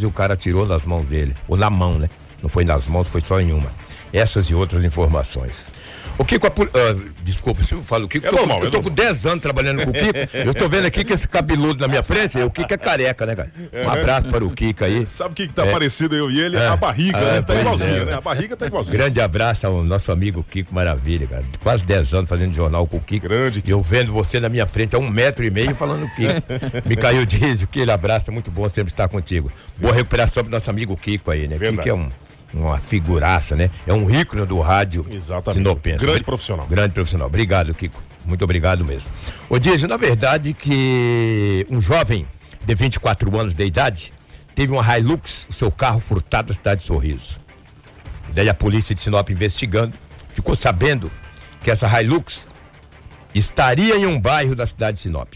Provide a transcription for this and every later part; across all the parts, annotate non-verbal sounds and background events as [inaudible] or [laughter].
e o cara tirou nas mãos dele, ou na mão, né? Não foi nas mãos, foi só em uma. Essas e outras informações. O Kiko, uh, desculpa, se eu falo o Kiko, é tô, normal, eu tô é com 10 anos trabalhando com o Kiko, [laughs] eu tô vendo aqui que esse cabeludo na minha frente, o Kiko é careca, né, cara? Um abraço para o Kiko aí. Sabe o que que tá é. parecido eu e ele? É. A barriga, né? Tá igualzinho, é. né? A barriga tá igualzinho. Grande abraço ao nosso amigo Kiko Maravilha, cara. Quase 10 anos fazendo jornal com o Kiko. Grande. E eu vendo você na minha frente a um metro e meio falando Kiko. [laughs] Micael Dias, aquele abraço, é muito bom sempre estar contigo. Sim. Boa recuperação pro nosso amigo Kiko aí, né? Verdade. Kiko é um uma figuraça, né? É um ícone do rádio Exatamente. Sinopense. Grande profissional. Grande profissional. Obrigado, Kiko. Muito obrigado mesmo. Ô Dias, na verdade que um jovem de 24 anos de idade teve uma Hilux, o seu carro furtado na cidade de Sorriso. Daí a polícia de Sinop investigando, ficou sabendo que essa Hilux estaria em um bairro da cidade de Sinop,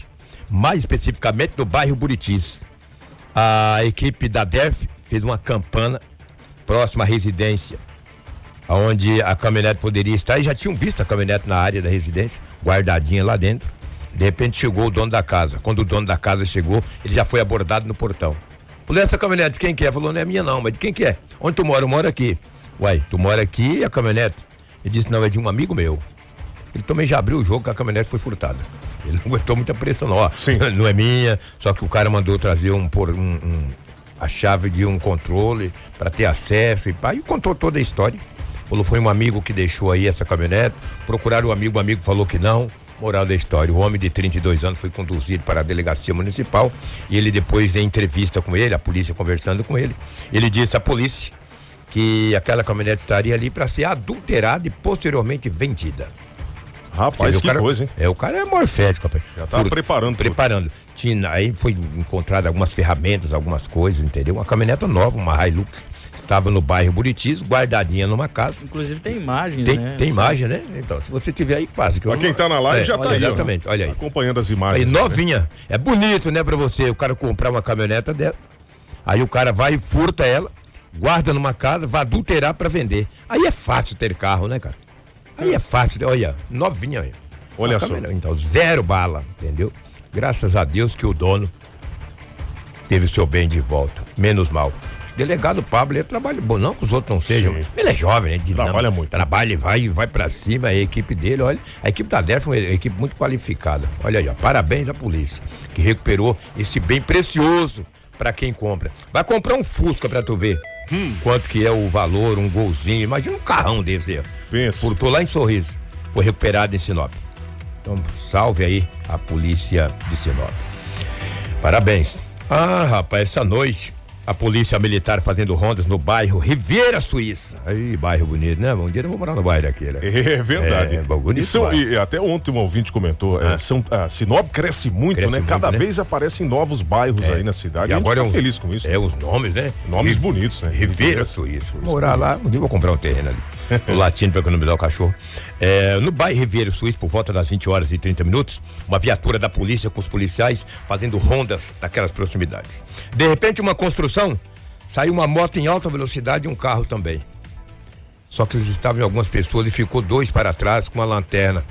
mais especificamente no bairro Buritis. A equipe da DERF fez uma campana próxima à residência, onde a caminhonete poderia estar, e já tinham visto a caminhonete na área da residência, guardadinha lá dentro. De repente chegou o dono da casa. Quando o dono da casa chegou, ele já foi abordado no portão. Falei, essa caminhonete de quem que é? Falou, não é minha não, mas de quem que é? Onde tu mora? Eu moro aqui. Uai, tu mora aqui e a caminhonete? Ele disse, não, é de um amigo meu. Ele também já abriu o jogo que a caminhonete foi furtada. Ele [laughs] não aguentou muita pressão, não. Ó, Sim. [laughs] Não é minha, só que o cara mandou trazer um, um, um a chave de um controle para ter acesso e pá, e contou toda a história. Falou, foi um amigo que deixou aí essa caminhonete, procuraram o um amigo, o amigo falou que não. Moral da história, o homem de 32 anos foi conduzido para a delegacia municipal e ele depois em entrevista com ele, a polícia conversando com ele, ele disse à polícia que aquela caminhonete estaria ali para ser adulterada e posteriormente vendida. Rapaz, que cara, coisa, hein? É, o cara é morfético, rapaz. Já tá preparando. Preparando. Tinha, aí foi encontrado algumas ferramentas, algumas coisas, entendeu? Uma caminhoneta nova, uma Hilux. Estava no bairro Buritis, guardadinha numa casa. Inclusive tem imagens, tem, né? Tem imagem, né? Então, se você tiver aí, quase. Que pra quem tá na live é, já tá aí. Exatamente, olha aí. Acompanhando as imagens. Aí, novinha. Né? É bonito, né, pra você, o cara comprar uma caminhoneta dessa. Aí o cara vai e furta ela, guarda numa casa, vai adulterar para vender. Aí é fácil ter carro, né, cara? Aí é fácil, olha, novinha aí. Olha só. Então, zero bala, entendeu? Graças a Deus que o dono teve o seu bem de volta. Menos mal. Esse delegado Pablo, ele trabalha bom, não que os outros não sejam. Sim. Ele é jovem, né? Trabalha muito. Trabalha e vai, vai para cima, a equipe dele, olha. A equipe da DERF é uma equipe muito qualificada. Olha aí, ó, parabéns à polícia, que recuperou esse bem precioso para quem compra. Vai comprar um Fusca para tu ver. Hum. Quanto que é o valor, um golzinho. Imagina um carrão desse aí. Pensa. Furtou lá em Sorriso. Foi recuperado em Sinop. Então, salve aí a polícia de Sinop. Parabéns. Ah, rapaz, essa noite a polícia militar fazendo rondas no bairro Riviera Suíça. Aí, bairro bonito, né? Um dia eu vou morar no bairro daquele. É verdade. É, bonito. E, são, e até ontem um ouvinte comentou, é, ah. é, são, a Sinop cresce muito, cresce né? Muito, Cada né? vez aparecem novos bairros é. aí na cidade. E agora é um, feliz com isso. É, os nomes, né? Nomes bonitos, né? Riviera Suíça. Morar lá, um dia eu vou comprar um terreno ali. O latino para economizar o cachorro. É, no bairro Riviera Suíça, por volta das 20 horas e 30 minutos, uma viatura da polícia com os policiais fazendo rondas naquelas proximidades. De repente, uma construção Saiu uma moto em alta velocidade e um carro também. Só que eles estavam em algumas pessoas e ficou dois para trás com uma lanterna,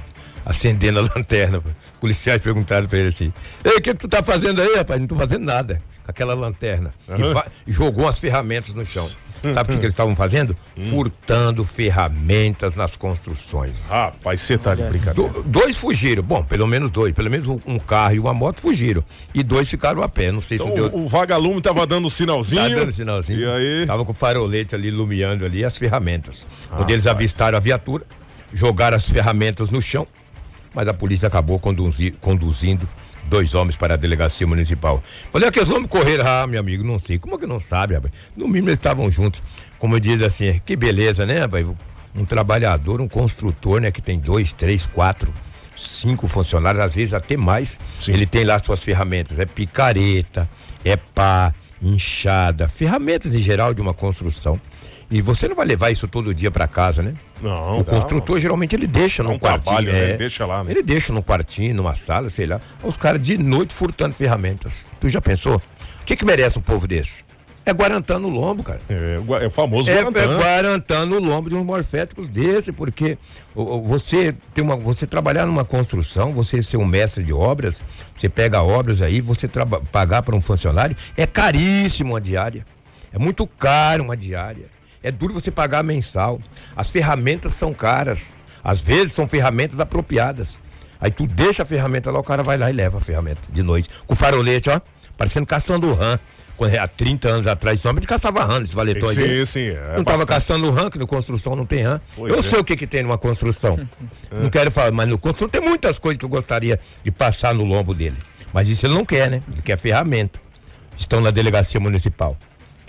acendendo a [laughs] lanterna. Policiais perguntaram para ele assim: Ei, o que, que tu tá fazendo aí, rapaz? Não tô fazendo nada. Com aquela lanterna. Uhum. E jogou as ferramentas no chão. Sabe o que, que, eles estavam fazendo? Hum. Furtando ferramentas nas construções. Rapaz, você tá de brincadeira. Do, dois fugiram. Bom, pelo menos dois. Pelo menos um, carro e uma moto fugiram. E dois ficaram a pé. Não sei então, se deu. O vagalume tava dando sinalzinho. tava dando sinalzinho. E aí? Tava com o farolete ali iluminando ali as ferramentas. Ah, Quando eles avistaram a viatura, jogaram as ferramentas no chão, mas a polícia acabou conduzi, conduzindo dois homens para a delegacia municipal. Falei, aqueles homens correram, ah, meu amigo, não sei. Como que não sabe, rapaz? No mínimo eles estavam juntos. Como diz assim, que beleza, né, rapaz? Um trabalhador, um construtor, né, que tem dois, três, quatro, cinco funcionários, às vezes até mais. Sim. Ele tem lá suas ferramentas, é picareta, é pá, inchada, ferramentas em geral de uma construção. E você não vai levar isso todo dia para casa, né? Não. O construtor geralmente ele deixa num quartinho. Trabalho, né? é, ele deixa lá, né? Ele deixa num quartinho, numa sala, sei lá. Os caras de noite furtando ferramentas. Tu já pensou? O que que merece um povo desse? É guarantando o lombo, cara. É, é o famoso é, guarantando. É guarantando o lombo de uns morféticos desse, porque você tem uma, você trabalhar numa construção, você ser um mestre de obras, você pega obras aí, você pagar para um funcionário, é caríssimo a diária. É muito caro uma diária. É duro você pagar mensal. As ferramentas são caras. Às vezes são ferramentas apropriadas. Aí tu deixa a ferramenta lá, o cara vai lá e leva a ferramenta de noite. Com farolete, ó, parecendo caçando rã. Quando, há 30 anos atrás, somente caçava rã nesse valetão sim, aí. Sim, é Não tava caçando rã, que no construção não tem rã. Pois eu é. sei o que que tem numa construção. [laughs] não quero falar, mas no construção tem muitas coisas que eu gostaria de passar no lombo dele. Mas isso ele não quer, né? Ele quer ferramenta. Estão na delegacia municipal.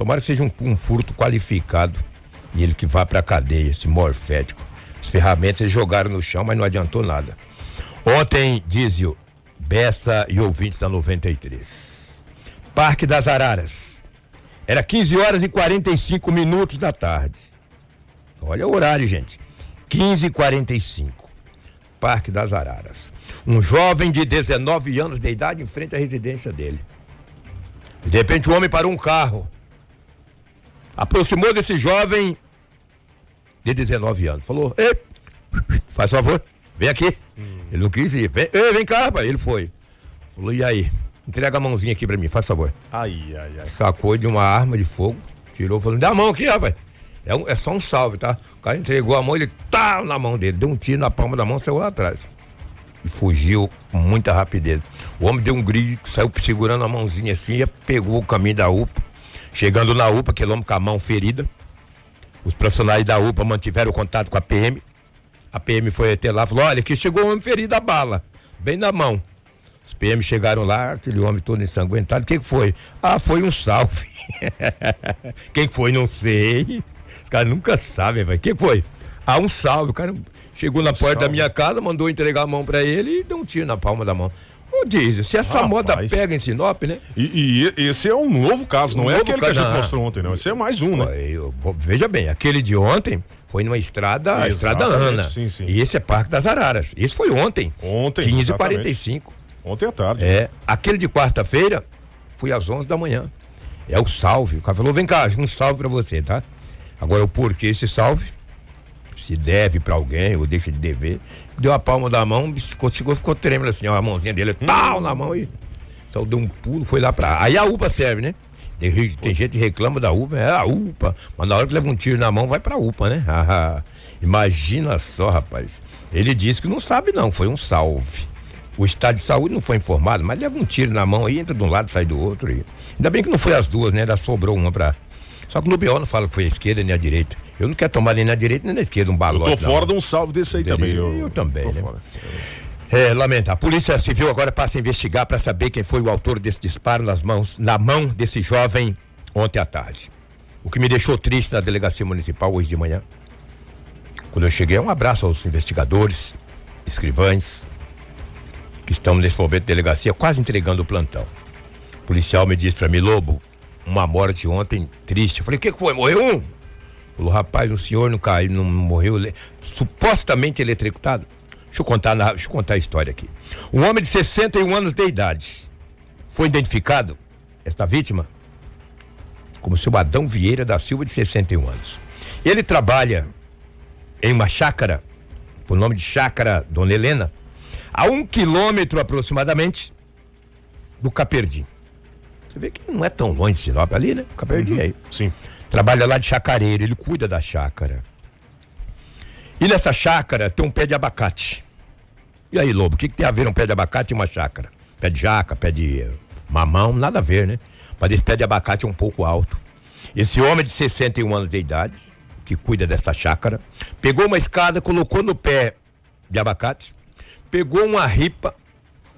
Tomara que seja um, um furto qualificado e ele que vá para a cadeia, esse morfético. As ferramentas eles jogaram no chão, mas não adiantou nada. Ontem, Dízio, Bessa e ouvintes da 93. Parque das Araras. Era 15 horas e 45 minutos da tarde. Olha o horário, gente. 15 e 45. Parque das Araras. Um jovem de 19 anos de idade em frente à residência dele. De repente, o homem parou um carro. Aproximou desse jovem de 19 anos. Falou: Ei, faz favor, vem aqui. Hum. Ele não quis ir. Vem, Ei, vem cá, rapaz. Ele foi. Falou: E aí? Entrega a mãozinha aqui pra mim, faz favor. Ai, ai, ai. Sacou de uma arma de fogo, tirou, falou: Dá a mão aqui, rapaz. É, um, é só um salve, tá? O cara entregou a mão, ele tá na mão dele, deu um tiro na palma da mão, saiu lá atrás. E fugiu com muita rapidez. O homem deu um grito, saiu segurando a mãozinha assim, pegou o caminho da UPA. Chegando na UPA, aquele homem com a mão ferida. Os profissionais da UPA mantiveram contato com a PM. A PM foi até lá e falou: olha, que chegou um homem ferido a bala, bem na mão. Os PM chegaram lá, aquele homem todo ensanguentado. O que, que foi? Ah, foi um salve. [laughs] Quem foi? Não sei. Os caras nunca sabem, velho. Quem foi? Ah, um salve. O cara chegou na porta salve. da minha casa, mandou entregar a mão para ele e deu um tiro na palma da mão. Ô, Diz, se essa Rapaz. moda pega em Sinop, né? E, e, esse é um novo caso, não um é aquele caso, que a gente mostrou ontem, não. Esse é mais um, né? Eu, veja bem, aquele de ontem foi numa estrada, a estrada Ana. Sim, sim. E esse é Parque das Araras. Esse foi ontem. Ontem. 15h45. Ontem à tarde. É. Aquele de quarta-feira foi às 11 da manhã. É o salve. O cara falou: vem cá, um salve pra você, tá? Agora, o porquê esse salve? Se deve pra alguém ou deixa de dever deu a palma da mão, ficou, ficou, ficou tremendo assim, ó, a mãozinha dele, tal, na mão e só deu um pulo, foi lá pra. Aí a UPA serve, né? Tem, tem gente que reclama da UPA, é a UPA, mas na hora que leva um tiro na mão, vai pra UPA, né? Ah, imagina só, rapaz. Ele disse que não sabe, não, foi um salve. O estado de saúde não foi informado, mas leva um tiro na mão aí, entra de um lado, sai do outro. E... Ainda bem que não foi as duas, né? Ainda sobrou uma pra. Só que no BO não fala que foi a esquerda nem a direita. Eu não quero tomar nem na direita nem na esquerda um balote. Eu tô fora não. de um salve desse aí também. Eu, eu também, né? É, lamenta. A Polícia Civil agora passa a investigar para saber quem foi o autor desse disparo nas mãos, na mão desse jovem ontem à tarde. O que me deixou triste na delegacia municipal hoje de manhã. Quando eu cheguei, um abraço aos investigadores, escrivães, que estão nesse momento de delegacia, quase entregando o plantão. O policial me disse para mim, Lobo, uma morte ontem triste. Eu falei, o que, que foi? Morreu um? Falou, rapaz, o senhor não caiu, não morreu, supostamente eletrocutado. Deixa eu contar, deixa eu contar a história aqui. Um homem de 61 anos de idade foi identificado, esta vítima, como seu Adão Vieira da Silva, de 61 anos. Ele trabalha em uma chácara, por nome de Chácara Dona Helena, a um quilômetro aproximadamente do Caperdim. Você vê que não é tão longe de Sinop ali, né? Caperdim uhum. aí. Sim. Trabalha lá de chacareiro, ele cuida da chácara. E nessa chácara tem um pé de abacate. E aí, Lobo, o que, que, tem a ver um pé de abacate e uma chácara? Pé de jaca, pé de mamão, nada a ver, né? Mas esse pé de abacate é um pouco alto. Esse homem de 61 anos de idade, que cuida dessa chácara, pegou uma escada, colocou no pé de abacate, pegou uma ripa,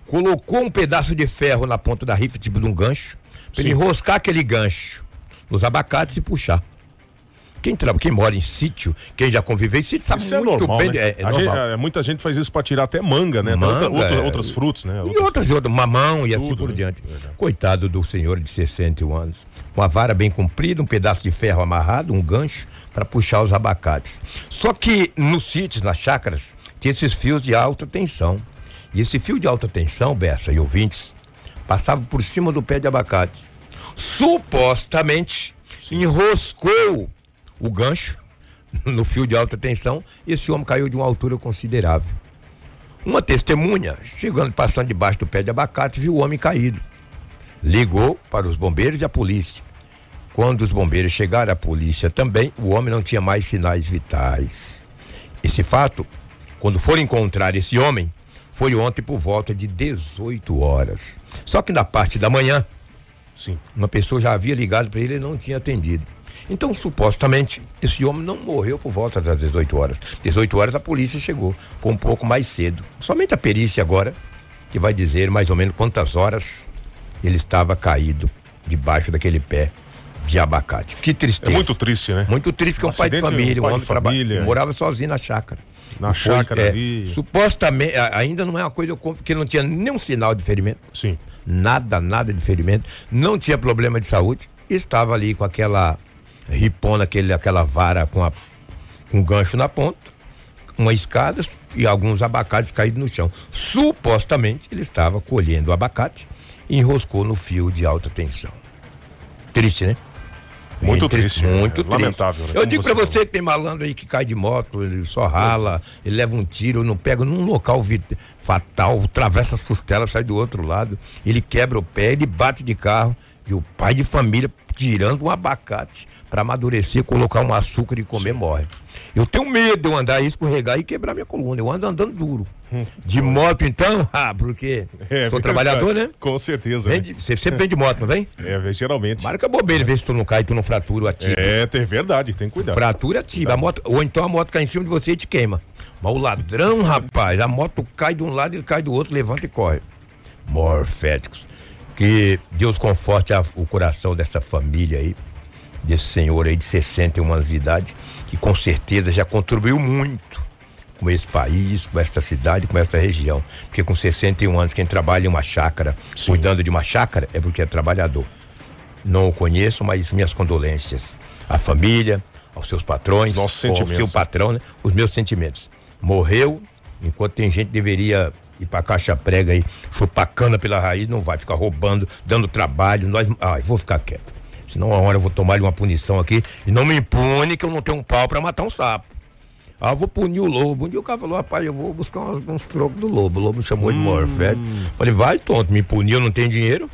colocou um pedaço de ferro na ponta da ripa, tipo de um gancho, para enroscar aquele gancho nos abacates e puxar. Quem, trabalha, quem mora em sítio, quem já conviveu em sítio, sabe isso é muito é normal, bem. Né? É, é gente, é, muita gente faz isso para tirar até manga, né? Manga, outra, outra, outros frutos, né? E outras, outras, mamão e assim por né? diante. Coitado do senhor de 61 anos. Uma vara bem comprida, um pedaço de ferro amarrado, um gancho para puxar os abacates. Só que nos sítios, nas chácaras, tinha esses fios de alta tensão. E esse fio de alta tensão, Bessa e ouvintes, passava por cima do pé de abacate supostamente Sim. enroscou o gancho no fio de alta tensão e esse homem caiu de uma altura considerável. Uma testemunha, chegando, passando debaixo do pé de abacate, viu o homem caído. Ligou para os bombeiros e a polícia. Quando os bombeiros chegaram, a polícia também, o homem não tinha mais sinais vitais. Esse fato, quando foram encontrar esse homem, foi ontem por volta de 18 horas. Só que na parte da manhã, Sim. uma pessoa já havia ligado para ele e não tinha atendido. Então, supostamente, esse homem não morreu por volta das 18 horas. 18 horas a polícia chegou. Foi um pouco mais cedo. Somente a perícia agora que vai dizer mais ou menos quantas horas ele estava caído debaixo daquele pé de abacate. Que tristeza. É muito triste, né? Muito triste, porque um, um pai de família, um, homem família. morava sozinho na chácara. Na Foi, chácara é, ali. Supostamente, ainda não é uma coisa que não tinha nenhum sinal de ferimento. Sim. Nada, nada de ferimento. Não tinha problema de saúde. Estava ali com aquela ripona, aquele, aquela vara com, a, com um gancho na ponta, uma escada e alguns abacates caídos no chão. Supostamente ele estava colhendo o abacate e enroscou no fio de alta tensão. Triste, né? Muito triste, triste, muito triste. lamentável. Né? Eu Como digo para você que tem malandro aí que cai de moto, ele só rala, é. ele leva um tiro, não pega num local fatal, atravessa as costelas, sai do outro lado, ele quebra o pé, ele bate de carro e o pai de família tirando um abacate para amadurecer, colocar um açúcar e comer, Sim. morre. Eu tenho medo de eu andar e escorregar e quebrar minha coluna. Eu ando andando duro. De moto, então, [laughs] ah, porque é, sou trabalhador, né? Com certeza. Vem de, você sempre vem de moto, não vem? É, geralmente. Marca bobeira, vê se tu não cai, tu não fratura a tibia. É, é verdade, tem que cuidar. Fratura a tibia. A moto, ou então a moto cai em cima de você e te queima. Mas o ladrão, rapaz, a moto cai de um lado, ele cai do outro, levanta e corre. Morféticos. Que Deus conforte a, o coração dessa família aí desse senhor aí de 61 anos de idade, que com certeza já contribuiu muito com esse país, com esta cidade, com esta região. Porque com 61 anos, quem trabalha em uma chácara, Sim. cuidando de uma chácara, é porque é trabalhador. Não o conheço, mas minhas condolências à família, aos seus patrões, ao seu patrão, né? os meus sentimentos. Morreu, enquanto tem gente que deveria ir pra caixa prega aí, chupar cana pela raiz, não vai ficar roubando, dando trabalho. Nós, ai, vou ficar quieto. Senão uma hora eu vou tomar uma punição aqui e não me impune que eu não tenho um pau para matar um sapo. Ah, eu vou punir o lobo. Um dia o cara falou, rapaz, eu vou buscar uns, uns trocos do lobo. O lobo chamou hum. de morfete. Falei, vai, tonto, me punir, eu não tenho dinheiro.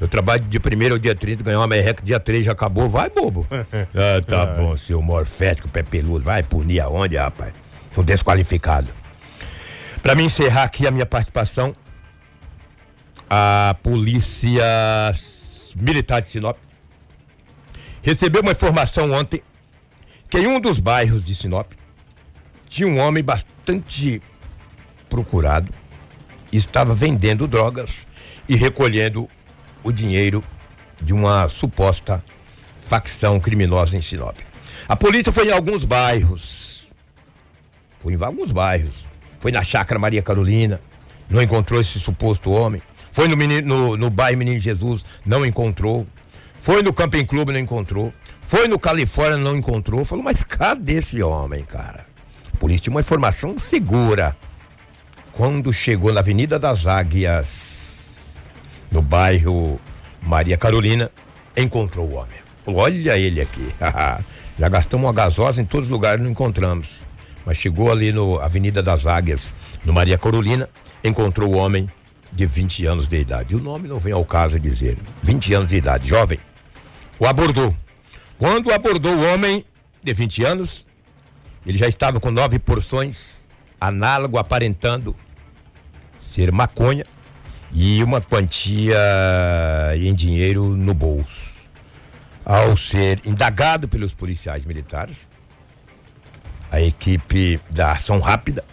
Eu trabalho de primeiro ao dia 30, ganhar uma merreca, dia 3 já acabou, vai, bobo. [laughs] ah, tá bom, seu morfético, pé peludo, vai punir aonde, rapaz? Sou desqualificado. Para me encerrar aqui a minha participação, a polícia militar de Sinop recebeu uma informação ontem que em um dos bairros de Sinop tinha um homem bastante procurado estava vendendo drogas e recolhendo o dinheiro de uma suposta facção criminosa em Sinop. A polícia foi em alguns bairros. Foi em alguns bairros. Foi na Chácara Maria Carolina, não encontrou esse suposto homem. Foi no, menino, no, no bairro Menino Jesus, não encontrou. Foi no Camping Clube, não encontrou. Foi no Califórnia, não encontrou. Falou, mas cadê esse homem, cara? Polícia uma informação segura. Quando chegou na Avenida das Águias, no bairro Maria Carolina, encontrou o homem. Olha ele aqui. [laughs] Já gastamos uma gasosa em todos os lugares, não encontramos. Mas chegou ali no Avenida das Águias, no Maria Carolina, encontrou o homem de 20 anos de idade. O nome não vem ao caso dizer. 20 anos de idade, jovem o abordou. Quando abordou o homem de 20 anos, ele já estava com nove porções, análogo aparentando ser maconha e uma quantia em dinheiro no bolso. Ao ser indagado pelos policiais militares, a equipe da ação rápida,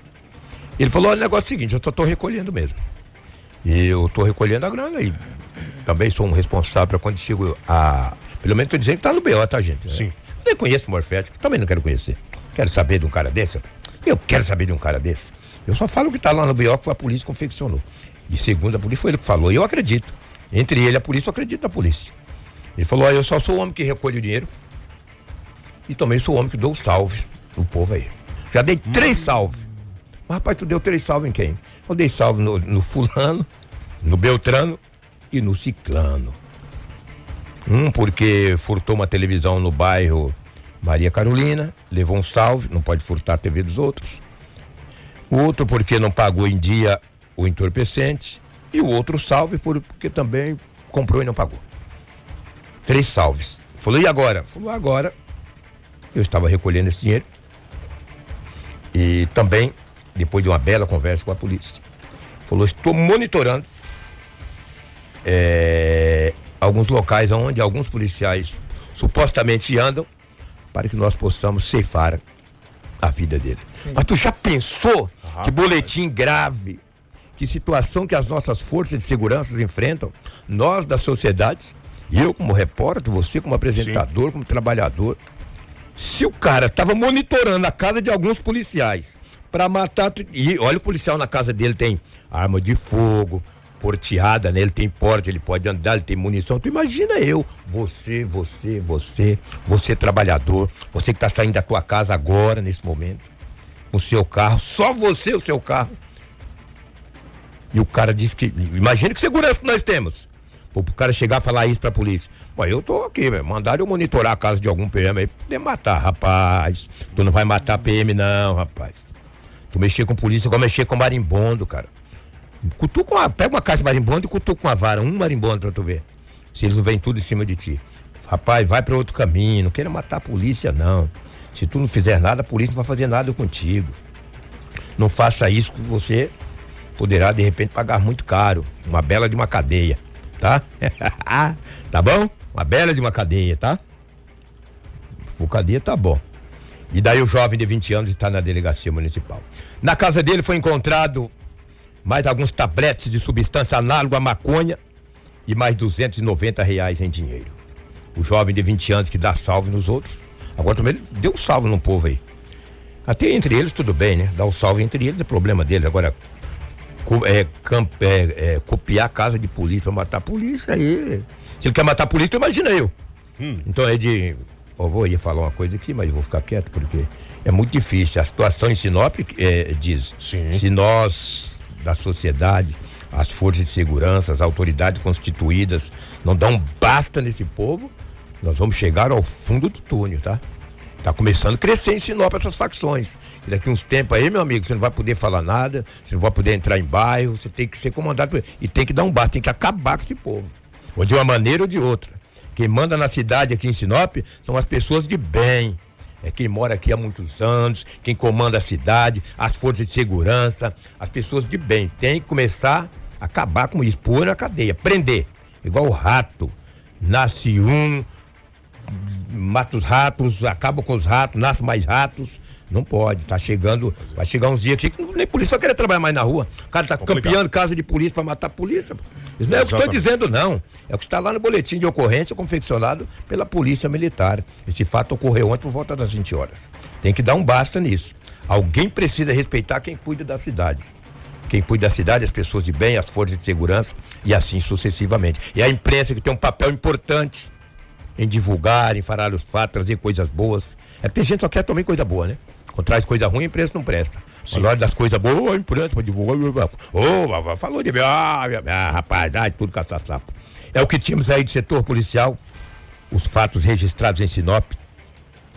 ele falou: olha, o negócio é o seguinte, eu só estou recolhendo mesmo. E eu estou recolhendo a grana aí. Também sou um responsável para quando chego a pelo menos tô dizendo que tá no BO, tá, gente? Sim. Eu nem conheço o Morfético, também não quero conhecer. Quero saber de um cara desse. Eu quero saber de um cara desse. Eu só falo que tá lá no que a polícia confeccionou. E segundo a polícia, foi ele que falou. E eu acredito. Entre ele e a polícia, eu acredito na polícia. Ele falou: ah, eu só sou o homem que recolhe o dinheiro. E também sou o homem que dou salve no povo aí. Já dei três salves. Mas, rapaz, tu deu três salves em quem? Eu dei salve no, no fulano, no Beltrano e no Ciclano. Um porque furtou uma televisão no bairro Maria Carolina, levou um salve, não pode furtar a TV dos outros. O outro porque não pagou em dia o entorpecente. E o outro salve porque também comprou e não pagou. Três salves. Falou, e agora? Falou, agora eu estava recolhendo esse dinheiro. E também, depois de uma bela conversa com a polícia, falou, estou monitorando é, alguns locais onde alguns policiais supostamente andam para que nós possamos ceifar a vida dele. Sim. Mas tu já pensou ah, que boletim grave, que situação que as nossas forças de segurança enfrentam, nós da sociedade, eu como repórter, você como apresentador, Sim. como trabalhador, se o cara estava monitorando a casa de alguns policiais para matar e olha o policial na casa dele tem arma de fogo, porteada, né? Ele tem porte, ele pode andar, ele tem munição. Tu imagina eu, você, você, você, você trabalhador, você que está saindo da tua casa agora, nesse momento, o seu carro, só você o seu carro. E o cara disse que. Imagina que segurança que nós temos. Pô, pro cara chegar e falar isso pra polícia. Mas eu tô aqui, meu. Mandaram eu monitorar a casa de algum PM aí poder matar, rapaz. Tu não vai matar PM, não, rapaz. Tu mexer com polícia igual mexer com marimbondo, cara. Cutuca uma, pega uma caixa de marimbondo e cutuca uma vara, um marimbondo pra tu ver. Se eles não vêm tudo em cima de ti. Rapaz, vai para outro caminho, não queira matar a polícia, não. Se tu não fizer nada, a polícia não vai fazer nada contigo. Não faça isso que você poderá de repente pagar muito caro. Uma bela de uma cadeia, tá? [laughs] tá bom? Uma bela de uma cadeia, tá? O cadeia tá bom. E daí o jovem de 20 anos está na delegacia municipal. Na casa dele foi encontrado mais alguns tabletes de substância análoga à maconha e mais 290 reais em dinheiro. O jovem de 20 anos que dá salve nos outros, agora também deu um salve no povo aí. Até entre eles tudo bem, né? Dar o um salve entre eles é problema deles. Agora, é, camp, é, é, copiar a casa de polícia pra matar a polícia aí. Se ele quer matar a polícia, imagina eu. Hum. Então é de. Eu vou ir falar uma coisa aqui, mas eu vou ficar quieto porque é muito difícil. A situação em Sinop é, diz: Sim. se nós da sociedade, as forças de segurança, as autoridades constituídas não dão basta nesse povo, nós vamos chegar ao fundo do túnel, tá? Tá começando a crescer em Sinop essas facções. E daqui uns tempos aí, meu amigo, você não vai poder falar nada, você não vai poder entrar em bairro, você tem que ser comandado e tem que dar um basta, tem que acabar com esse povo. Ou de uma maneira ou de outra. Quem manda na cidade aqui em Sinop são as pessoas de bem, é quem mora aqui há muitos anos, quem comanda a cidade, as forças de segurança, as pessoas de bem. Tem que começar a acabar com isso, pôr na cadeia, prender. Igual o rato. Nasce um, mata os ratos, acaba com os ratos, nasce mais ratos. Não pode, tá chegando, vai chegar uns dias aqui que nem polícia vai querer trabalhar mais na rua. O cara tá Complicado. campeando casa de polícia para matar a polícia. Isso não é Exatamente. o que estou dizendo, não. É o que está lá no boletim de ocorrência confeccionado pela Polícia Militar. Esse fato ocorreu ontem por volta das 20 horas. Tem que dar um basta nisso. Alguém precisa respeitar quem cuida da cidade. Quem cuida da cidade, as pessoas de bem, as forças de segurança e assim sucessivamente. E a imprensa que tem um papel importante em divulgar, em falar os fatos, trazer coisas boas. É que tem gente que só quer também coisa boa, né? Quando traz coisa ruim, a imprensa não presta. Sim. Na hora das coisas boas, a imprensa para divulgar. Ô, falou de mim, ah, ah, rapaz, ai, tudo caça-sapo. É o que tínhamos aí do setor policial, os fatos registrados em Sinop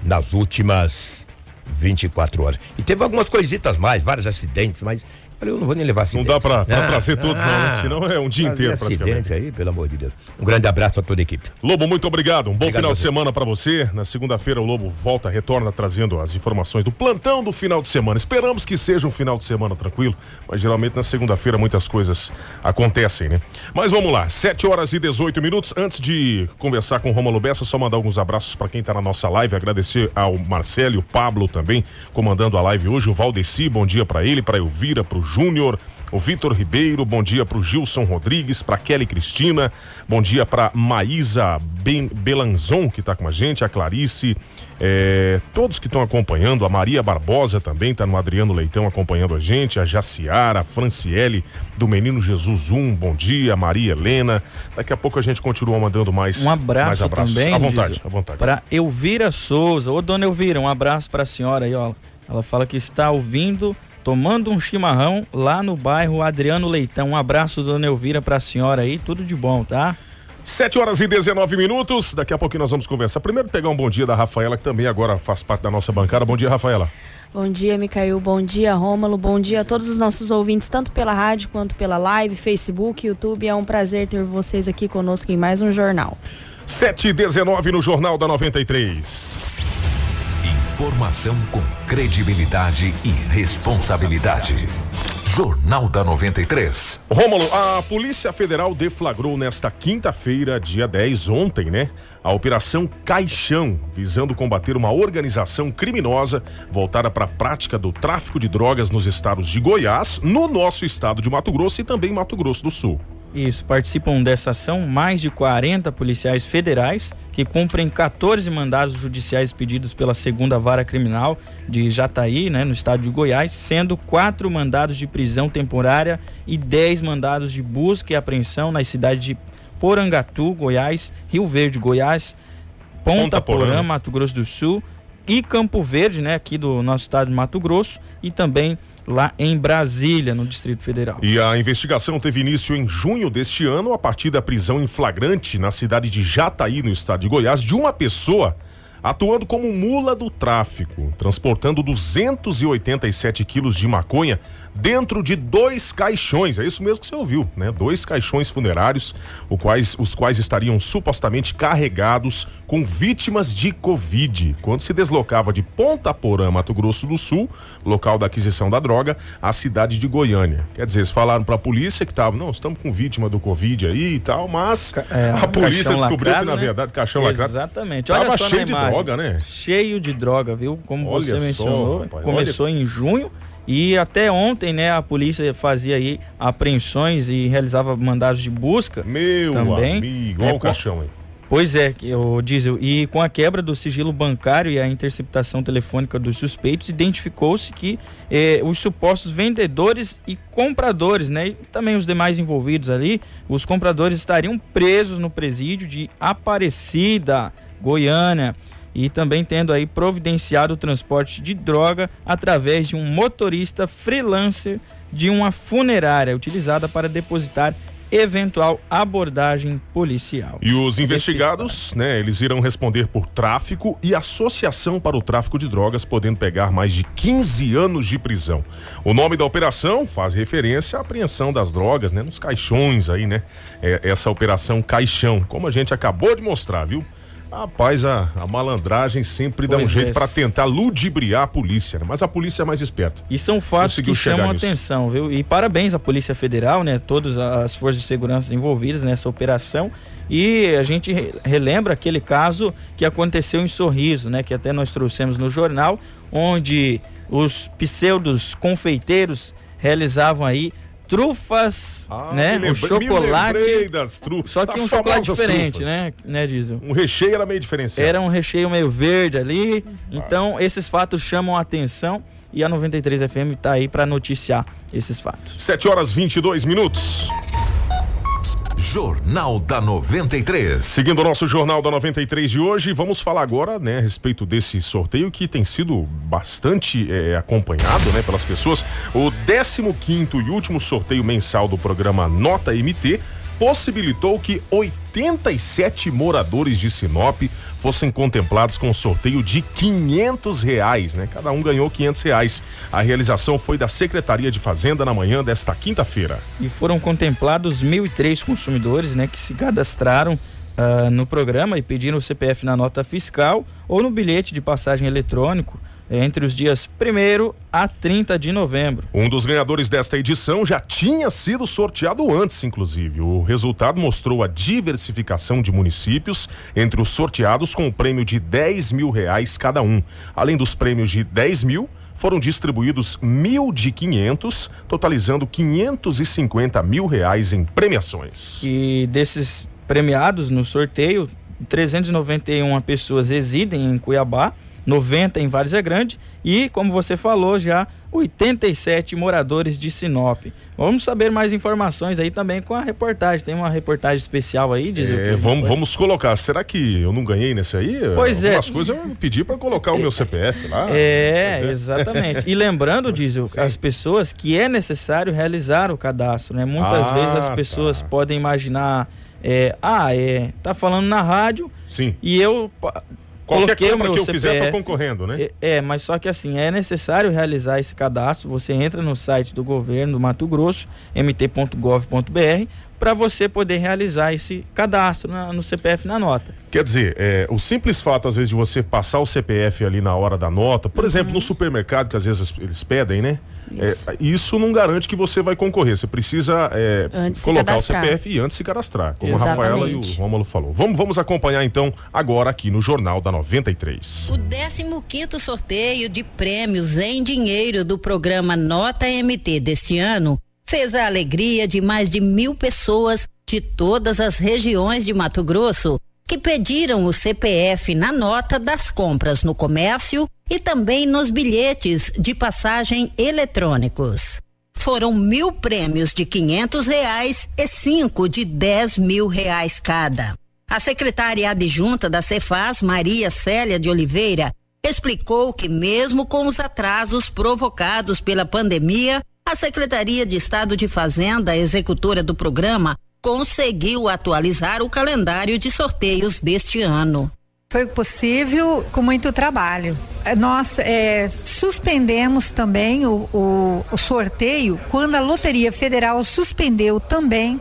nas últimas 24 horas. E teve algumas coisitas mais, vários acidentes, mas Falei, eu não vou nem levar acidente. Não dá pra, pra ah, trazer todos, ah, não, né? Ah, Senão é um dia inteiro praticamente. aí, pelo amor de Deus. Um grande abraço a toda a equipe. Lobo, muito obrigado. Um bom obrigado final de semana para você. Na segunda-feira o Lobo volta, retorna trazendo as informações do plantão do final de semana. Esperamos que seja um final de semana tranquilo, mas geralmente na segunda-feira muitas coisas acontecem, né? Mas vamos lá, 7 horas e 18 minutos. Antes de conversar com o Romulo Bessa, só mandar alguns abraços para quem tá na nossa live, agradecer ao Marcelo e o Pablo também comandando a live hoje, o Valdeci, bom dia para ele, para Elvira, para o Júnior, o Vitor Ribeiro, bom dia para o Gilson Rodrigues, para Kelly Cristina, bom dia para Maísa ben, Belanzon, que está com a gente, a Clarice, é, todos que estão acompanhando, a Maria Barbosa também está no Adriano Leitão acompanhando a gente, a Jaciara, a Franciele, do Menino Jesus 1, bom dia, Maria Helena. Daqui a pouco a gente continua mandando mais Um abraço mais abraços. também. À vontade, à vontade. Para Elvira Souza. Ô, dona Elvira, um abraço para a senhora aí, ó. Ela fala que está ouvindo tomando um chimarrão lá no bairro Adriano Leitão. Um abraço, dona Elvira, pra senhora aí, tudo de bom, tá? 7 horas e 19 minutos. Daqui a pouquinho nós vamos conversar. Primeiro pegar um bom dia da Rafaela, que também agora faz parte da nossa bancada. Bom dia, Rafaela. Bom dia, Micael. Bom dia, Rômulo. Bom dia a todos os nossos ouvintes, tanto pela rádio quanto pela live, Facebook, YouTube. É um prazer ter vocês aqui conosco em mais um jornal. 7 e 19 no Jornal da 93. Informação com credibilidade e responsabilidade. Jornal da 93. Rômulo, a Polícia Federal deflagrou nesta quinta-feira, dia 10, ontem, né? A Operação Caixão, visando combater uma organização criminosa voltada para a prática do tráfico de drogas nos estados de Goiás, no nosso estado de Mato Grosso e também Mato Grosso do Sul. Isso, participam dessa ação mais de 40 policiais federais que cumprem 14 mandados judiciais pedidos pela segunda vara criminal de Jataí, né, no estado de Goiás, sendo quatro mandados de prisão temporária e 10 mandados de busca e apreensão nas cidades de Porangatu, Goiás, Rio Verde, Goiás, Ponta, Ponta Porã, Porã, Mato Grosso do Sul e Campo Verde, né, aqui do nosso estado de Mato Grosso, e também lá em Brasília, no Distrito Federal. E a investigação teve início em junho deste ano, a partir da prisão em flagrante na cidade de Jataí, no estado de Goiás, de uma pessoa atuando como mula do tráfico, transportando 287 quilos de maconha dentro de dois caixões. É isso mesmo que você ouviu, né? Dois caixões funerários, quais, os quais estariam supostamente carregados com vítimas de Covid. Quando se deslocava de Ponta Porã, Mato Grosso do Sul, local da aquisição da droga, à cidade de Goiânia. Quer dizer, eles falaram para a polícia que estavam, não, estamos com vítima do Covid aí e tal, mas é, a polícia descobriu lacrado, que na né? verdade caixão lacrado. Exatamente. Olha só cheio de droga, né? Cheio de droga, viu? Como Olha você mencionou, só, começou Olha... em junho e até ontem, né, a polícia fazia aí apreensões e realizava mandados de busca. Meu também. amigo, olha é, o caixão aí. Pois é, o Diesel. E com a quebra do sigilo bancário e a interceptação telefônica dos suspeitos, identificou-se que eh, os supostos vendedores e compradores, né, e também os demais envolvidos ali, os compradores estariam presos no presídio de Aparecida, Goiânia e também tendo aí providenciado o transporte de droga através de um motorista freelancer de uma funerária utilizada para depositar eventual abordagem policial. E os investigados, né, eles irão responder por tráfico e associação para o tráfico de drogas, podendo pegar mais de 15 anos de prisão. O nome da operação faz referência à apreensão das drogas, né, nos caixões aí, né? É, essa operação Caixão, como a gente acabou de mostrar, viu? Rapaz, a, a malandragem sempre pois dá um jeito é. para tentar ludibriar a polícia, né? mas a polícia é mais esperta. E são fatos que chamam a atenção, viu? E parabéns à Polícia Federal, né? Todas as forças de segurança envolvidas nessa operação. E a gente relembra aquele caso que aconteceu em Sorriso, né? Que até nós trouxemos no jornal, onde os pseudos confeiteiros realizavam aí trufas, ah, né? Lembrei, o chocolate. das trufas. Só que um chocolate diferente, trufas. né? Né, Diesel? Um recheio era meio diferenciado. Era um recheio meio verde ali. Então, esses fatos chamam a atenção e a 93 FM está aí para noticiar esses fatos. 7 horas 22 minutos. Jornal da 93. Seguindo o nosso Jornal da 93 de hoje, vamos falar agora, né, a respeito desse sorteio que tem sido bastante é, acompanhado, né, pelas pessoas. O 15 quinto e último sorteio mensal do programa Nota MT possibilitou que 87 moradores de Sinop fossem contemplados com um sorteio de 500 reais, né? Cada um ganhou 500 reais. A realização foi da Secretaria de Fazenda na manhã desta quinta-feira. E foram contemplados 1.003 consumidores, né, que se cadastraram uh, no programa e pediram o CPF na nota fiscal ou no bilhete de passagem eletrônico entre os dias 1 a 30 de novembro. Um dos ganhadores desta edição já tinha sido sorteado antes, inclusive. O resultado mostrou a diversificação de municípios entre os sorteados com o prêmio de 10 mil reais cada um. Além dos prêmios de 10 mil, foram distribuídos mil de 500, totalizando 550 mil reais em premiações. E desses premiados no sorteio, 391 pessoas residem em Cuiabá 90 em Várzea Grande e, como você falou já, 87 moradores de Sinop. Vamos saber mais informações aí também com a reportagem. Tem uma reportagem especial aí, diz é, vamos, vamos colocar. Será que eu não ganhei nesse aí? Pois Algumas é. Algumas coisas eu pedi para colocar o meu CPF lá. É, é. exatamente. E lembrando, [laughs] Diesel, as pessoas que é necessário realizar o cadastro, né? Muitas ah, vezes as pessoas tá. podem imaginar, é, ah, é, tá falando na rádio Sim. e eu Qualquer Coloquei compra que eu CPF, fizer, concorrendo, né? É, é, mas só que assim, é necessário realizar esse cadastro. Você entra no site do governo do Mato Grosso, mt.gov.br, para você poder realizar esse cadastro na, no CPF na nota. Quer dizer, é, o simples fato, às vezes, de você passar o CPF ali na hora da nota, por uhum. exemplo, no supermercado, que às vezes eles pedem, né? Isso, é, isso não garante que você vai concorrer. Você precisa é, colocar o CPF e antes se cadastrar, como Exatamente. a Rafaela e o Rômulo falou. Vamos, vamos acompanhar então agora aqui no Jornal da 93. O 15 sorteio de prêmios em dinheiro do programa Nota MT deste ano fez a alegria de mais de mil pessoas de todas as regiões de Mato Grosso que pediram o CPF na nota das compras no comércio e também nos bilhetes de passagem eletrônicos. Foram mil prêmios de quinhentos reais e cinco de dez mil reais cada. A secretária adjunta da Cefaz, Maria Célia de Oliveira, explicou que mesmo com os atrasos provocados pela pandemia, a Secretaria de Estado de Fazenda, executora do programa, conseguiu atualizar o calendário de sorteios deste ano. Foi possível com muito trabalho. É, nós é, suspendemos também o, o, o sorteio quando a Loteria Federal suspendeu também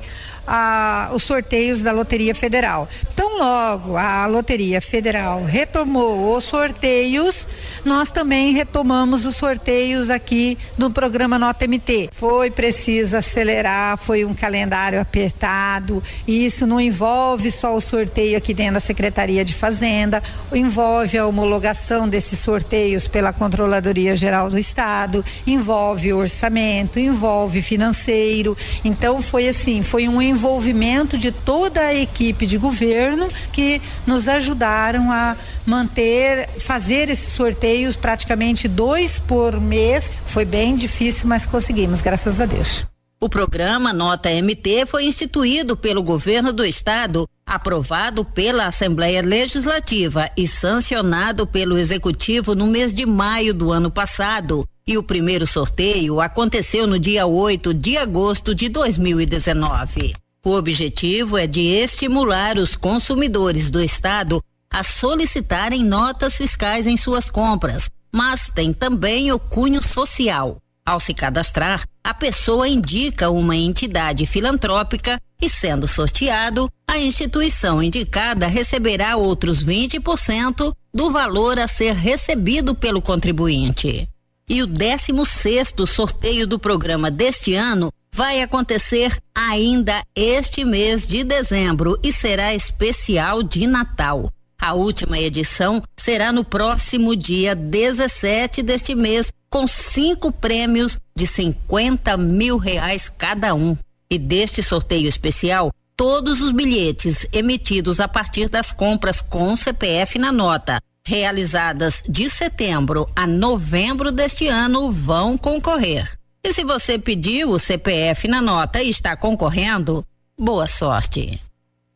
os sorteios da Loteria Federal. Tão logo a Loteria Federal retomou os sorteios, nós também retomamos os sorteios aqui do programa Nota MT. Foi preciso acelerar, foi um calendário apertado, e isso não envolve só o sorteio aqui dentro da Secretaria de Fazenda, envolve a homologação desses sorteios pela Controladoria Geral do Estado, envolve orçamento, envolve financeiro. Então foi assim, foi um envolvimento de toda a equipe de governo que nos ajudaram a manter, fazer esses sorteios praticamente dois por mês. Foi bem difícil, mas conseguimos, graças a Deus. O programa Nota MT foi instituído pelo governo do estado, aprovado pela Assembleia Legislativa e sancionado pelo Executivo no mês de maio do ano passado. E o primeiro sorteio aconteceu no dia 8 de agosto de 2019. O objetivo é de estimular os consumidores do estado a solicitarem notas fiscais em suas compras, mas tem também o cunho social. Ao se cadastrar, a pessoa indica uma entidade filantrópica e, sendo sorteado, a instituição indicada receberá outros 20% do valor a ser recebido pelo contribuinte. E o 16 sexto sorteio do programa deste ano vai acontecer ainda este mês de dezembro e será especial de Natal. A última edição será no próximo dia 17 deste mês, com cinco prêmios de 50 mil reais cada um. E deste sorteio especial, todos os bilhetes emitidos a partir das compras com CPF na nota, realizadas de setembro a novembro deste ano, vão concorrer. E se você pediu o CPF na nota e está concorrendo, boa sorte.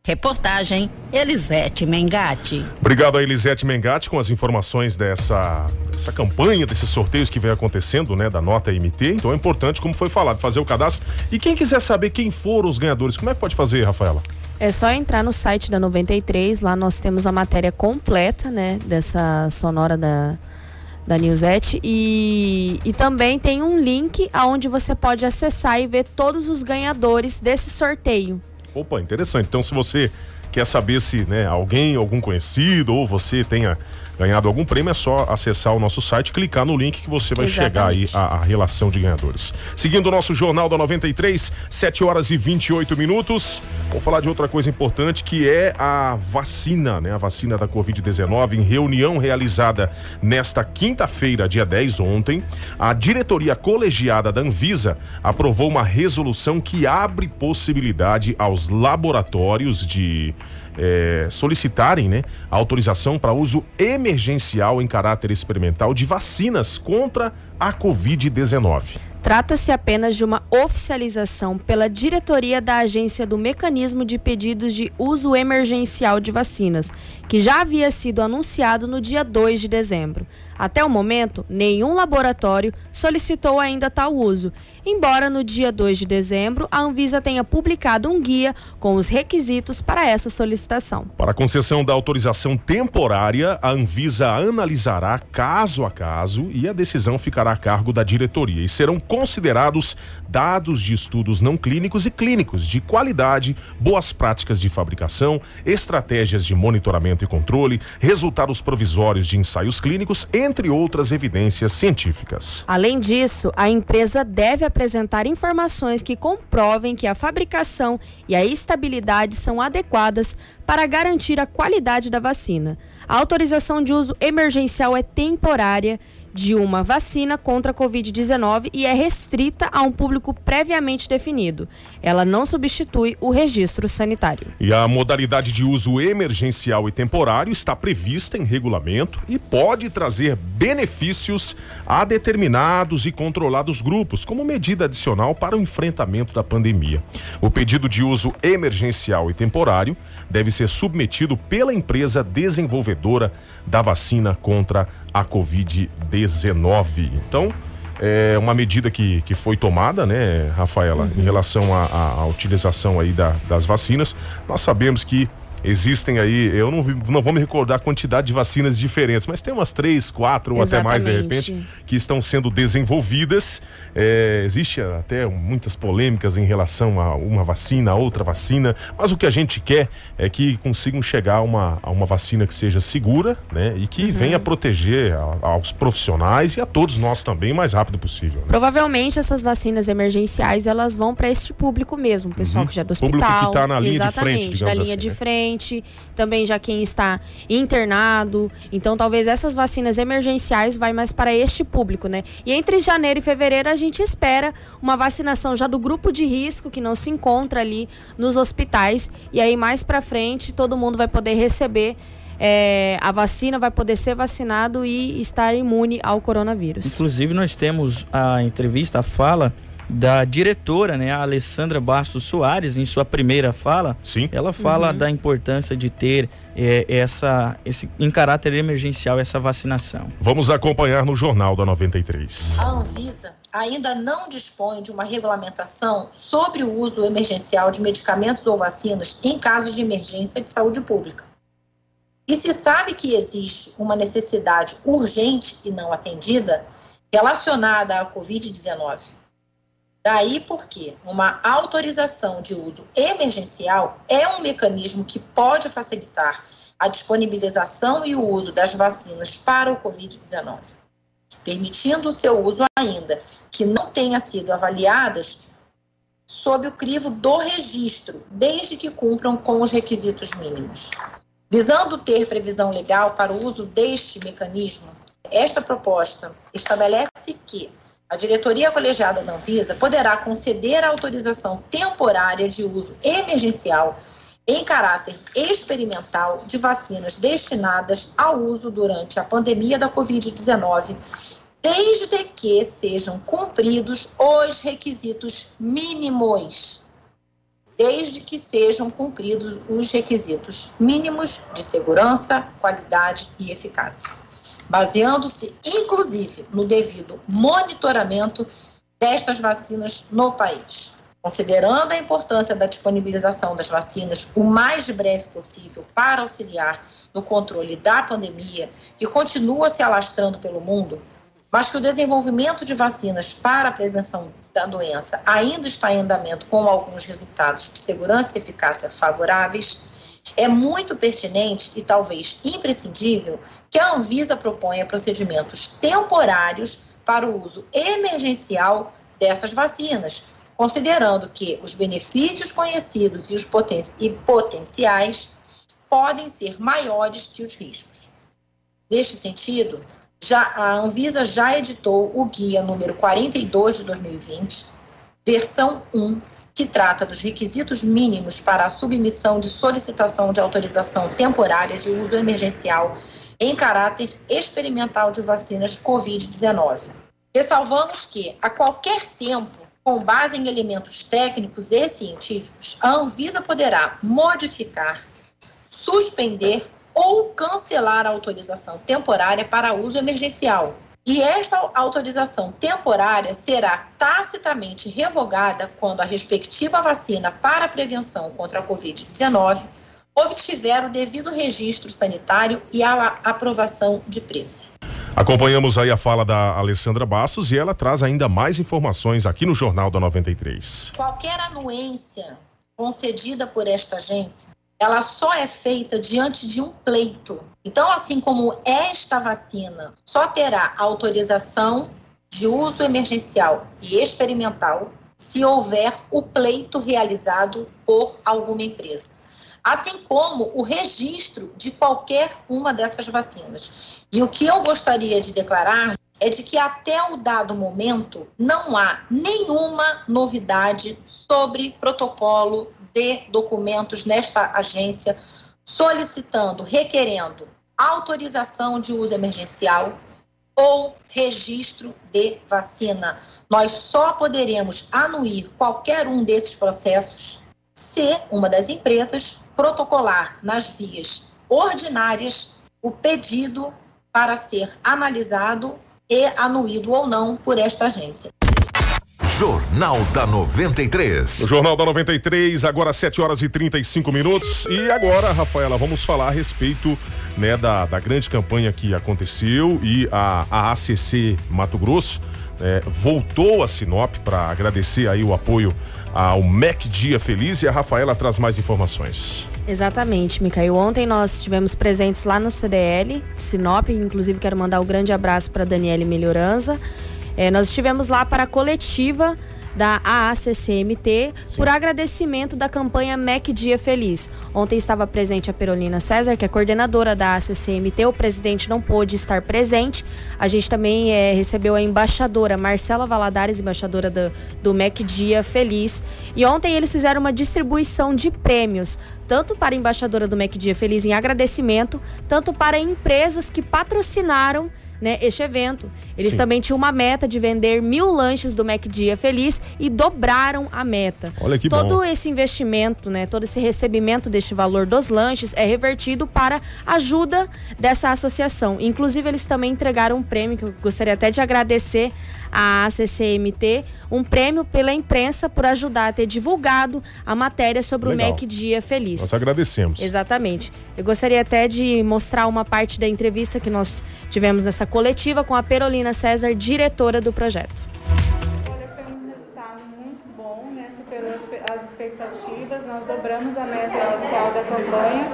Reportagem Elisete Mengatti. Obrigado a Elisete Mengatti com as informações dessa, dessa campanha, desses sorteios que vem acontecendo, né, da nota MT. Então é importante, como foi falado, fazer o cadastro. E quem quiser saber quem foram os ganhadores, como é que pode fazer, Rafaela? É só entrar no site da 93, lá nós temos a matéria completa, né, dessa sonora da da Newsette e, e também tem um link aonde você pode acessar e ver todos os ganhadores desse sorteio. Opa, interessante. Então se você quer saber se né, alguém, algum conhecido ou você tenha ganhado algum prêmio, é só acessar o nosso site, clicar no link que você vai Exatamente. chegar aí a, relação de ganhadores. Seguindo o nosso Jornal da 93, 7 horas e 28 minutos. Vou falar de outra coisa importante que é a vacina, né? A vacina da Covid-19 em reunião realizada nesta quinta-feira, dia 10 ontem, a diretoria colegiada da Anvisa aprovou uma resolução que abre possibilidade aos laboratórios de é, solicitarem né, a autorização para uso emergencial em caráter experimental de vacinas contra a Covid-19. Trata-se apenas de uma oficialização pela diretoria da Agência do Mecanismo de Pedidos de Uso Emergencial de Vacinas, que já havia sido anunciado no dia 2 de dezembro. Até o momento, nenhum laboratório solicitou ainda tal uso, embora no dia 2 de dezembro a Anvisa tenha publicado um guia com os requisitos para essa solicitação licitação. Para a concessão da autorização temporária, a Anvisa analisará caso a caso e a decisão ficará a cargo da diretoria e serão considerados dados de estudos não clínicos e clínicos de qualidade, boas práticas de fabricação, estratégias de monitoramento e controle, resultados provisórios de ensaios clínicos, entre outras evidências científicas. Além disso, a empresa deve apresentar informações que comprovem que a fabricação e a estabilidade são adequadas para garantir a qualidade da vacina. A autorização de uso emergencial é temporária de uma vacina contra a Covid-19 e é restrita a um público previamente definido. Ela não substitui o registro sanitário. E a modalidade de uso emergencial e temporário está prevista em regulamento e pode trazer benefícios a determinados e controlados grupos, como medida adicional para o enfrentamento da pandemia. O pedido de uso emergencial e temporário deve ser submetido pela empresa desenvolvedora da vacina contra a Covid-19. Então, é uma medida que, que foi tomada, né, Rafaela, uhum. em relação à utilização aí da, das vacinas. Nós sabemos que Existem aí, eu não, não vou me recordar a quantidade de vacinas diferentes, mas tem umas três, quatro ou até mais de repente que estão sendo desenvolvidas. É, existe até muitas polêmicas em relação a uma vacina, a outra vacina, mas o que a gente quer é que consigam chegar a uma, a uma vacina que seja segura, né? E que uhum. venha proteger a, aos profissionais e a todos nós também o mais rápido possível. Né? Provavelmente essas vacinas emergenciais elas vão para este público mesmo, o pessoal uhum. que já é do hospital. Público que está na linha de frente, na linha assim, de né? frente também já quem está internado. Então, talvez essas vacinas emergenciais vai mais para este público, né? E entre janeiro e fevereiro a gente espera uma vacinação já do grupo de risco que não se encontra ali nos hospitais e aí mais para frente todo mundo vai poder receber é, a vacina vai poder ser vacinado e estar imune ao coronavírus. Inclusive, nós temos a entrevista, a fala da diretora, né, a Alessandra Bastos Soares, em sua primeira fala, Sim. ela fala uhum. da importância de ter é, essa, esse, em caráter emergencial, essa vacinação. Vamos acompanhar no Jornal da 93. A Anvisa ainda não dispõe de uma regulamentação sobre o uso emergencial de medicamentos ou vacinas em casos de emergência de saúde pública. E se sabe que existe uma necessidade urgente e não atendida relacionada à Covid-19 Daí porque uma autorização de uso emergencial é um mecanismo que pode facilitar a disponibilização e o uso das vacinas para o Covid-19, permitindo o seu uso ainda que não tenha sido avaliadas sob o crivo do registro, desde que cumpram com os requisitos mínimos. Visando ter previsão legal para o uso deste mecanismo, esta proposta estabelece que a diretoria colegiada da Anvisa poderá conceder a autorização temporária de uso emergencial em caráter experimental de vacinas destinadas ao uso durante a pandemia da Covid-19, desde que sejam cumpridos os requisitos mínimos. Desde que sejam cumpridos os requisitos mínimos de segurança, qualidade e eficácia baseando-se inclusive no devido monitoramento destas vacinas no país. Considerando a importância da disponibilização das vacinas o mais breve possível para auxiliar no controle da pandemia, que continua se alastrando pelo mundo, mas que o desenvolvimento de vacinas para a prevenção da doença ainda está em andamento com alguns resultados de segurança e eficácia favoráveis, é muito pertinente e talvez imprescindível que a Anvisa proponha procedimentos temporários para o uso emergencial dessas vacinas, considerando que os benefícios conhecidos e os poten e potenciais podem ser maiores que os riscos. Neste sentido, já, a Anvisa já editou o guia número 42 de 2020, versão 1, que trata dos requisitos mínimos para a submissão de solicitação de autorização temporária de uso emergencial em caráter experimental de vacinas Covid-19. Ressalvamos que, a qualquer tempo, com base em elementos técnicos e científicos, a Anvisa poderá modificar, suspender ou cancelar a autorização temporária para uso emergencial, e esta autorização temporária será tacitamente revogada quando a respectiva vacina para a prevenção contra a Covid-19 obtiver o devido registro sanitário e a aprovação de preço. Acompanhamos aí a fala da Alessandra Bastos e ela traz ainda mais informações aqui no Jornal da 93. Qualquer anuência concedida por esta agência, ela só é feita diante de um pleito. Então, assim como esta vacina só terá autorização de uso emergencial e experimental se houver o pleito realizado por alguma empresa assim como o registro de qualquer uma dessas vacinas. E o que eu gostaria de declarar é de que até o dado momento não há nenhuma novidade sobre protocolo de documentos nesta agência solicitando, requerendo autorização de uso emergencial ou registro de vacina. Nós só poderemos anuir qualquer um desses processos se uma das empresas protocolar nas vias ordinárias o pedido para ser analisado e anuído ou não por esta agência. Jornal da 93. O Jornal da 93, agora 7 horas e 35 minutos. E agora, Rafaela, vamos falar a respeito né, da, da grande campanha que aconteceu e a, a ACC Mato Grosso é, voltou a Sinop para agradecer aí o apoio ao MEC Dia Feliz e a Rafaela traz mais informações. Exatamente, Micael. Ontem nós estivemos presentes lá no CDL de Sinop, inclusive quero mandar um grande abraço para Daniele Melhorança. É, nós estivemos lá para a coletiva da AACCMT Sim. por agradecimento da campanha MEC Dia Feliz. Ontem estava presente a Perolina César, que é coordenadora da AACCMT. O presidente não pôde estar presente. A gente também é, recebeu a embaixadora Marcela Valadares, embaixadora do, do MEC Dia Feliz. E ontem eles fizeram uma distribuição de prêmios tanto para a embaixadora do MEC Dia Feliz em agradecimento, tanto para empresas que patrocinaram né, este evento. Eles Sim. também tinham uma meta de vender mil lanches do Mac Dia Feliz e dobraram a meta. Olha que todo bom. esse investimento, né, todo esse recebimento deste valor dos lanches é revertido para ajuda dessa associação. Inclusive, eles também entregaram um prêmio que eu gostaria até de agradecer à CCMT um prêmio pela imprensa por ajudar a ter divulgado a matéria sobre Legal. o MEC Dia Feliz. Nós agradecemos. Exatamente. Eu gostaria até de mostrar uma parte da entrevista que nós tivemos nessa coletiva com a Perolina César, diretora do projeto. Olha, foi um resultado muito bom, né? superou as, as expectativas, nós dobramos a meta inicial da campanha,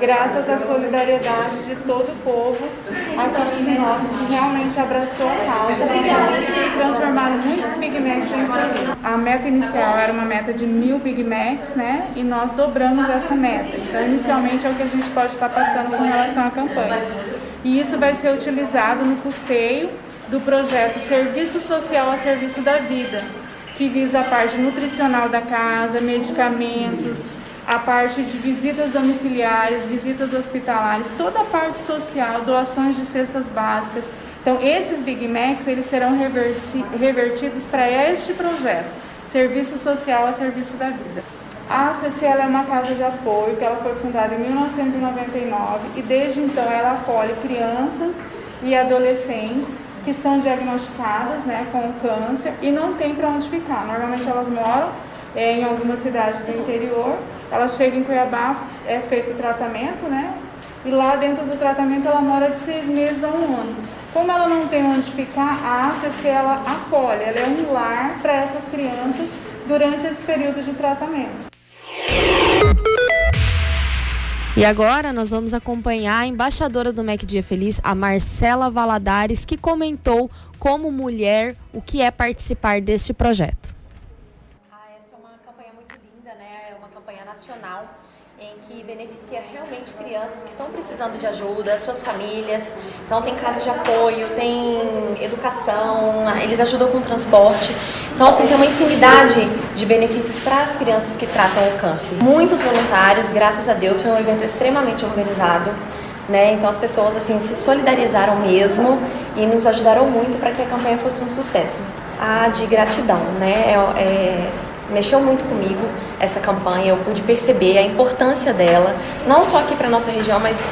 graças à solidariedade de todo o povo que realmente abraçou a causa e transformaram muitos Big Macs em. A meta inicial era uma meta de mil Big Macs, né? E nós dobramos essa meta. Então, inicialmente é o que a gente pode estar passando com relação à campanha. E isso vai ser utilizado no custeio do projeto Serviço Social a Serviço da Vida, que visa a parte nutricional da casa, medicamentos, a parte de visitas domiciliares, visitas hospitalares, toda a parte social, doações de cestas básicas. Então, esses Big Macs, eles serão revertidos para este projeto, Serviço Social a Serviço da Vida. A ACC é uma casa de apoio que ela foi fundada em 1999 e desde então ela acolhe crianças e adolescentes que são diagnosticadas né, com câncer e não tem para onde ficar. Normalmente elas moram é, em alguma cidade do interior, elas chegam em Cuiabá, é feito o tratamento, né? E lá dentro do tratamento ela mora de seis meses a um ano. Como ela não tem onde ficar, a ACC ela acolhe, ela é um lar para essas crianças durante esse período de tratamento. E agora nós vamos acompanhar a embaixadora do MEC Dia Feliz, a Marcela Valadares, que comentou como mulher o que é participar deste projeto. Ah, essa é uma campanha muito linda, né? É uma campanha nacional em que beneficia realmente crianças que estão precisando de ajuda, suas famílias. Então tem casa de apoio, tem educação, eles ajudam com transporte. Então assim tem uma infinidade de benefícios para as crianças que tratam o câncer. Muitos voluntários, graças a Deus, foi um evento extremamente organizado. Né? Então as pessoas assim se solidarizaram mesmo e nos ajudaram muito para que a campanha fosse um sucesso. A de gratidão, né? É, é, mexeu muito comigo essa campanha, eu pude perceber a importância dela, não só aqui para nossa região, mas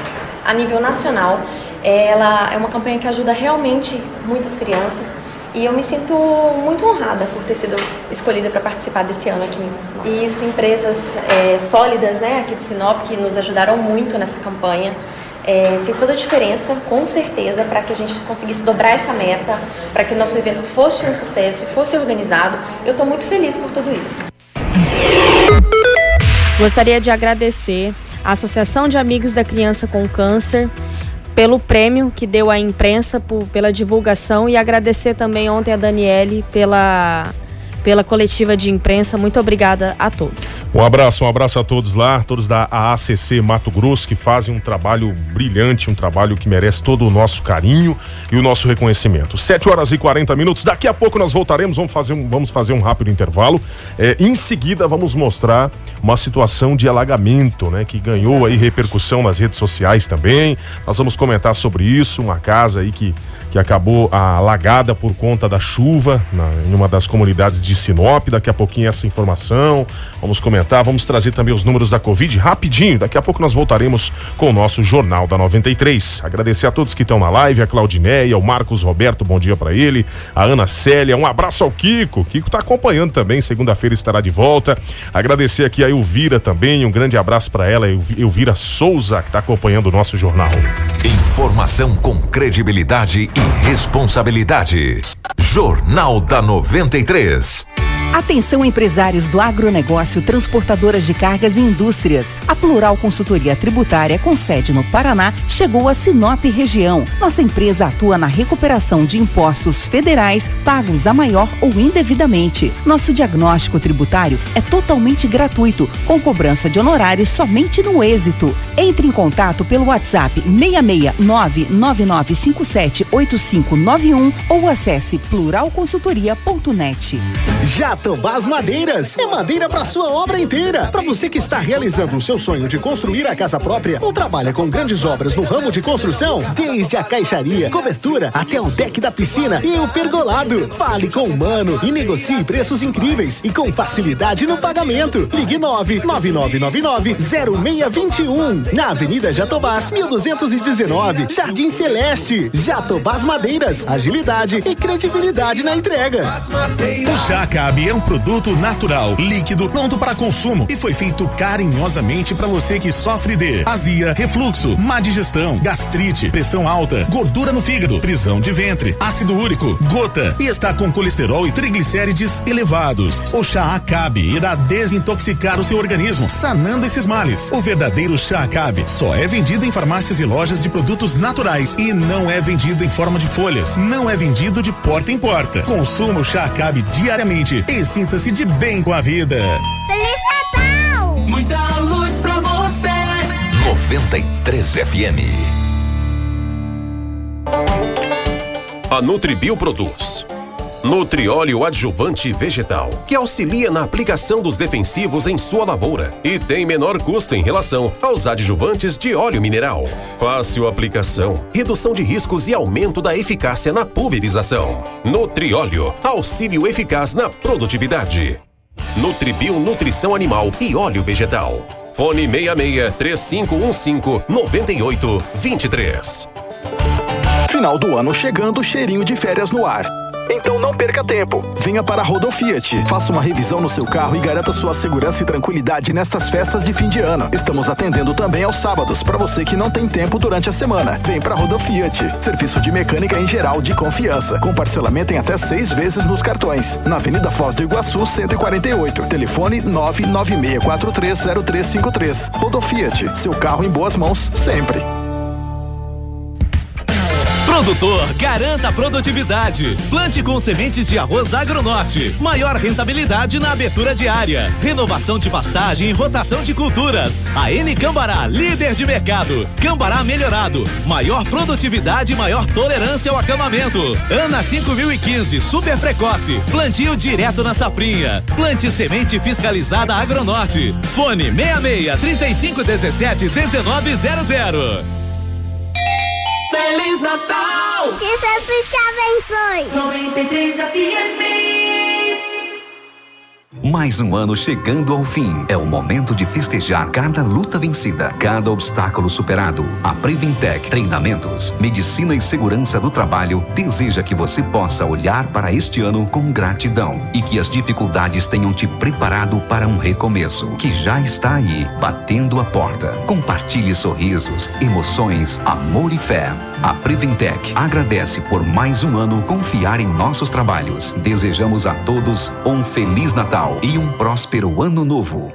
a nível nacional. Ela é uma campanha que ajuda realmente muitas crianças e eu me sinto muito honrada por ter sido escolhida para participar desse ano aqui em Sinop. E isso, empresas é, sólidas né, aqui de Sinop que nos ajudaram muito nessa campanha é, fez toda a diferença, com certeza, para que a gente conseguisse dobrar essa meta, para que nosso evento fosse um sucesso, fosse organizado. Eu estou muito feliz por tudo isso. Gostaria de agradecer a Associação de Amigos da Criança com Câncer pelo prêmio que deu à imprensa por, pela divulgação e agradecer também ontem a Daniele pela pela coletiva de imprensa. Muito obrigada a todos. Um abraço, um abraço a todos lá, todos da AACC Mato Grosso, que fazem um trabalho brilhante, um trabalho que merece todo o nosso carinho e o nosso reconhecimento. 7 horas e 40 minutos. Daqui a pouco nós voltaremos, vamos fazer um, vamos fazer um rápido intervalo. É, em seguida, vamos mostrar uma situação de alagamento, né? Que ganhou aí repercussão nas redes sociais também. Nós vamos comentar sobre isso, uma casa aí que que acabou alagada por conta da chuva na, em uma das comunidades de Sinop. Daqui a pouquinho essa informação. Vamos comentar, vamos trazer também os números da Covid rapidinho. Daqui a pouco nós voltaremos com o nosso Jornal da 93. Agradecer a todos que estão na live, a Claudineia, o Marcos Roberto, bom dia para ele, a Ana Célia, um abraço ao Kiko. Kiko tá acompanhando também, segunda-feira estará de volta. Agradecer aqui a Elvira também, um grande abraço para ela, Elvira Souza, que tá acompanhando o nosso jornal. Informação com credibilidade e Responsabilidade. Jornal da 93. Atenção empresários do agronegócio, transportadoras de cargas e indústrias. A Plural Consultoria Tributária, com sede no Paraná, chegou a Sinop região. Nossa empresa atua na recuperação de impostos federais pagos a maior ou indevidamente. Nosso diagnóstico tributário é totalmente gratuito, com cobrança de honorários somente no êxito. Entre em contato pelo WhatsApp 66999578591 ou acesse pluralconsultoria.net. Já Estobás Madeiras. É madeira para sua obra inteira. Para você que está realizando o seu sonho de construir a casa própria ou trabalha com grandes obras no ramo de construção, desde a caixaria, cobertura até o deck da piscina e o pergolado. Fale com o Mano e negocie preços incríveis e com facilidade no pagamento. Ligue 999990621 na Avenida Jatobás, 1219, Jardim Celeste. Jatobás Madeiras, agilidade e credibilidade na entrega. O chá cabe é um produto natural, líquido, pronto para consumo e foi feito carinhosamente para você que sofre de azia, refluxo, má digestão, gastrite, pressão alta, gordura no fígado, prisão de ventre, ácido úrico, gota e está com colesterol e triglicérides elevados. O chá Acabe irá desintoxicar o seu organismo, sanando esses males. O verdadeiro chá Acabe só é vendido em farmácias e lojas de produtos naturais e não é vendido em forma de folhas, não é vendido de porta em porta. Consuma o chá Acabe diariamente e sinta-se de bem com a vida. Feliz Natal! Muita luz pra você! 93 FM. A Nutribio produz Nutrióleo adjuvante vegetal, que auxilia na aplicação dos defensivos em sua lavoura e tem menor custo em relação aos adjuvantes de óleo mineral. Fácil aplicação, redução de riscos e aumento da eficácia na pulverização. Nutrióleo, auxílio eficaz na produtividade. Nutribio Nutrição Animal e Óleo Vegetal. Fone 66 3515 9823. Final do ano chegando, cheirinho de férias no ar. Então não perca tempo. Venha para a Rodofiat. Faça uma revisão no seu carro e garanta sua segurança e tranquilidade nestas festas de fim de ano. Estamos atendendo também aos sábados para você que não tem tempo durante a semana. Vem para a Rodofiat. Serviço de mecânica em geral de confiança. Com parcelamento em até seis vezes nos cartões. Na Avenida Foz do Iguaçu, 148. Telefone 996430353. Rodofiat. Seu carro em boas mãos sempre. Produtor, garanta produtividade. Plante com sementes de arroz agronorte. Maior rentabilidade na abertura diária. Renovação de pastagem e rotação de culturas. A N Cambará, líder de mercado. Cambará melhorado. Maior produtividade e maior tolerância ao acamamento. Ana 5015, super precoce. Plantio direto na safrinha. Plante semente fiscalizada agronorte. Fone 66 3517 1900. Feliz Natal! Que Jesus te abençoe! 93 FM mais um ano chegando ao fim. É o momento de festejar cada luta vencida, cada obstáculo superado. A Preventec Treinamentos, Medicina e Segurança do Trabalho deseja que você possa olhar para este ano com gratidão e que as dificuldades tenham te preparado para um recomeço que já está aí, batendo a porta. Compartilhe sorrisos, emoções, amor e fé. A Preventec agradece por mais um ano confiar em nossos trabalhos. Desejamos a todos um feliz Natal e um próspero ano novo.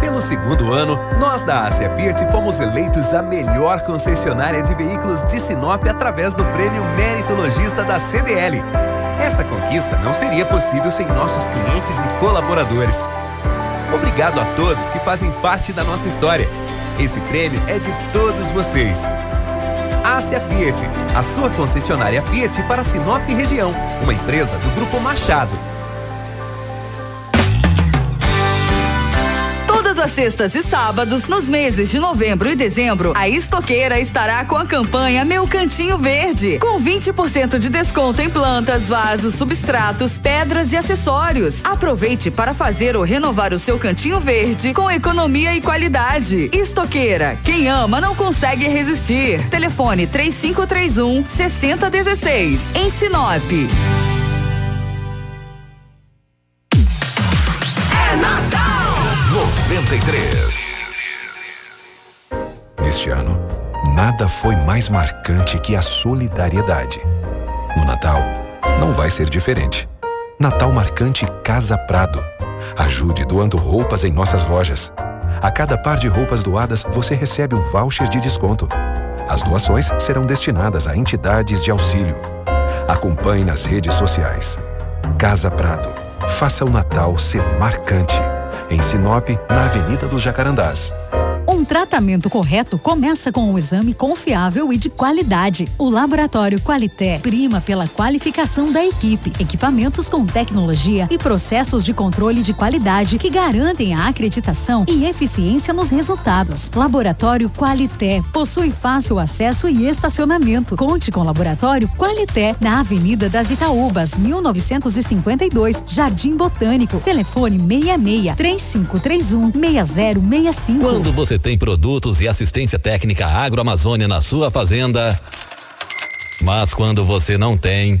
Pelo segundo ano, nós da Ásia Fiat fomos eleitos a melhor concessionária de veículos de Sinop através do prêmio Mérito Logista da CDL. Essa conquista não seria possível sem nossos clientes e colaboradores. Obrigado a todos que fazem parte da nossa história. Esse prêmio é de todos vocês. Ásia Fiat, a sua concessionária Fiat para Sinop região, uma empresa do Grupo Machado. As sextas e sábados, nos meses de novembro e dezembro, a Estoqueira estará com a campanha Meu Cantinho Verde, com 20% de desconto em plantas, vasos, substratos, pedras e acessórios. Aproveite para fazer ou renovar o seu cantinho verde com economia e qualidade. Estoqueira, quem ama não consegue resistir. Telefone 3531 6016. Em Sinop. Nada foi mais marcante que a solidariedade. No Natal, não vai ser diferente. Natal Marcante Casa Prado. Ajude doando roupas em nossas lojas. A cada par de roupas doadas, você recebe um voucher de desconto. As doações serão destinadas a entidades de auxílio. Acompanhe nas redes sociais. Casa Prado. Faça o Natal ser marcante. Em Sinop, na Avenida dos Jacarandás. Tratamento correto começa com um exame confiável e de qualidade. O Laboratório Qualité prima pela qualificação da equipe, equipamentos com tecnologia e processos de controle de qualidade que garantem a acreditação e eficiência nos resultados. Laboratório Qualité possui fácil acesso e estacionamento. Conte com o Laboratório Qualité na Avenida das Itaúbas, 1952, Jardim Botânico. Telefone 66 3531 6065. Quando você tem produtos e assistência técnica agroamazônia na sua fazenda, mas quando você não tem.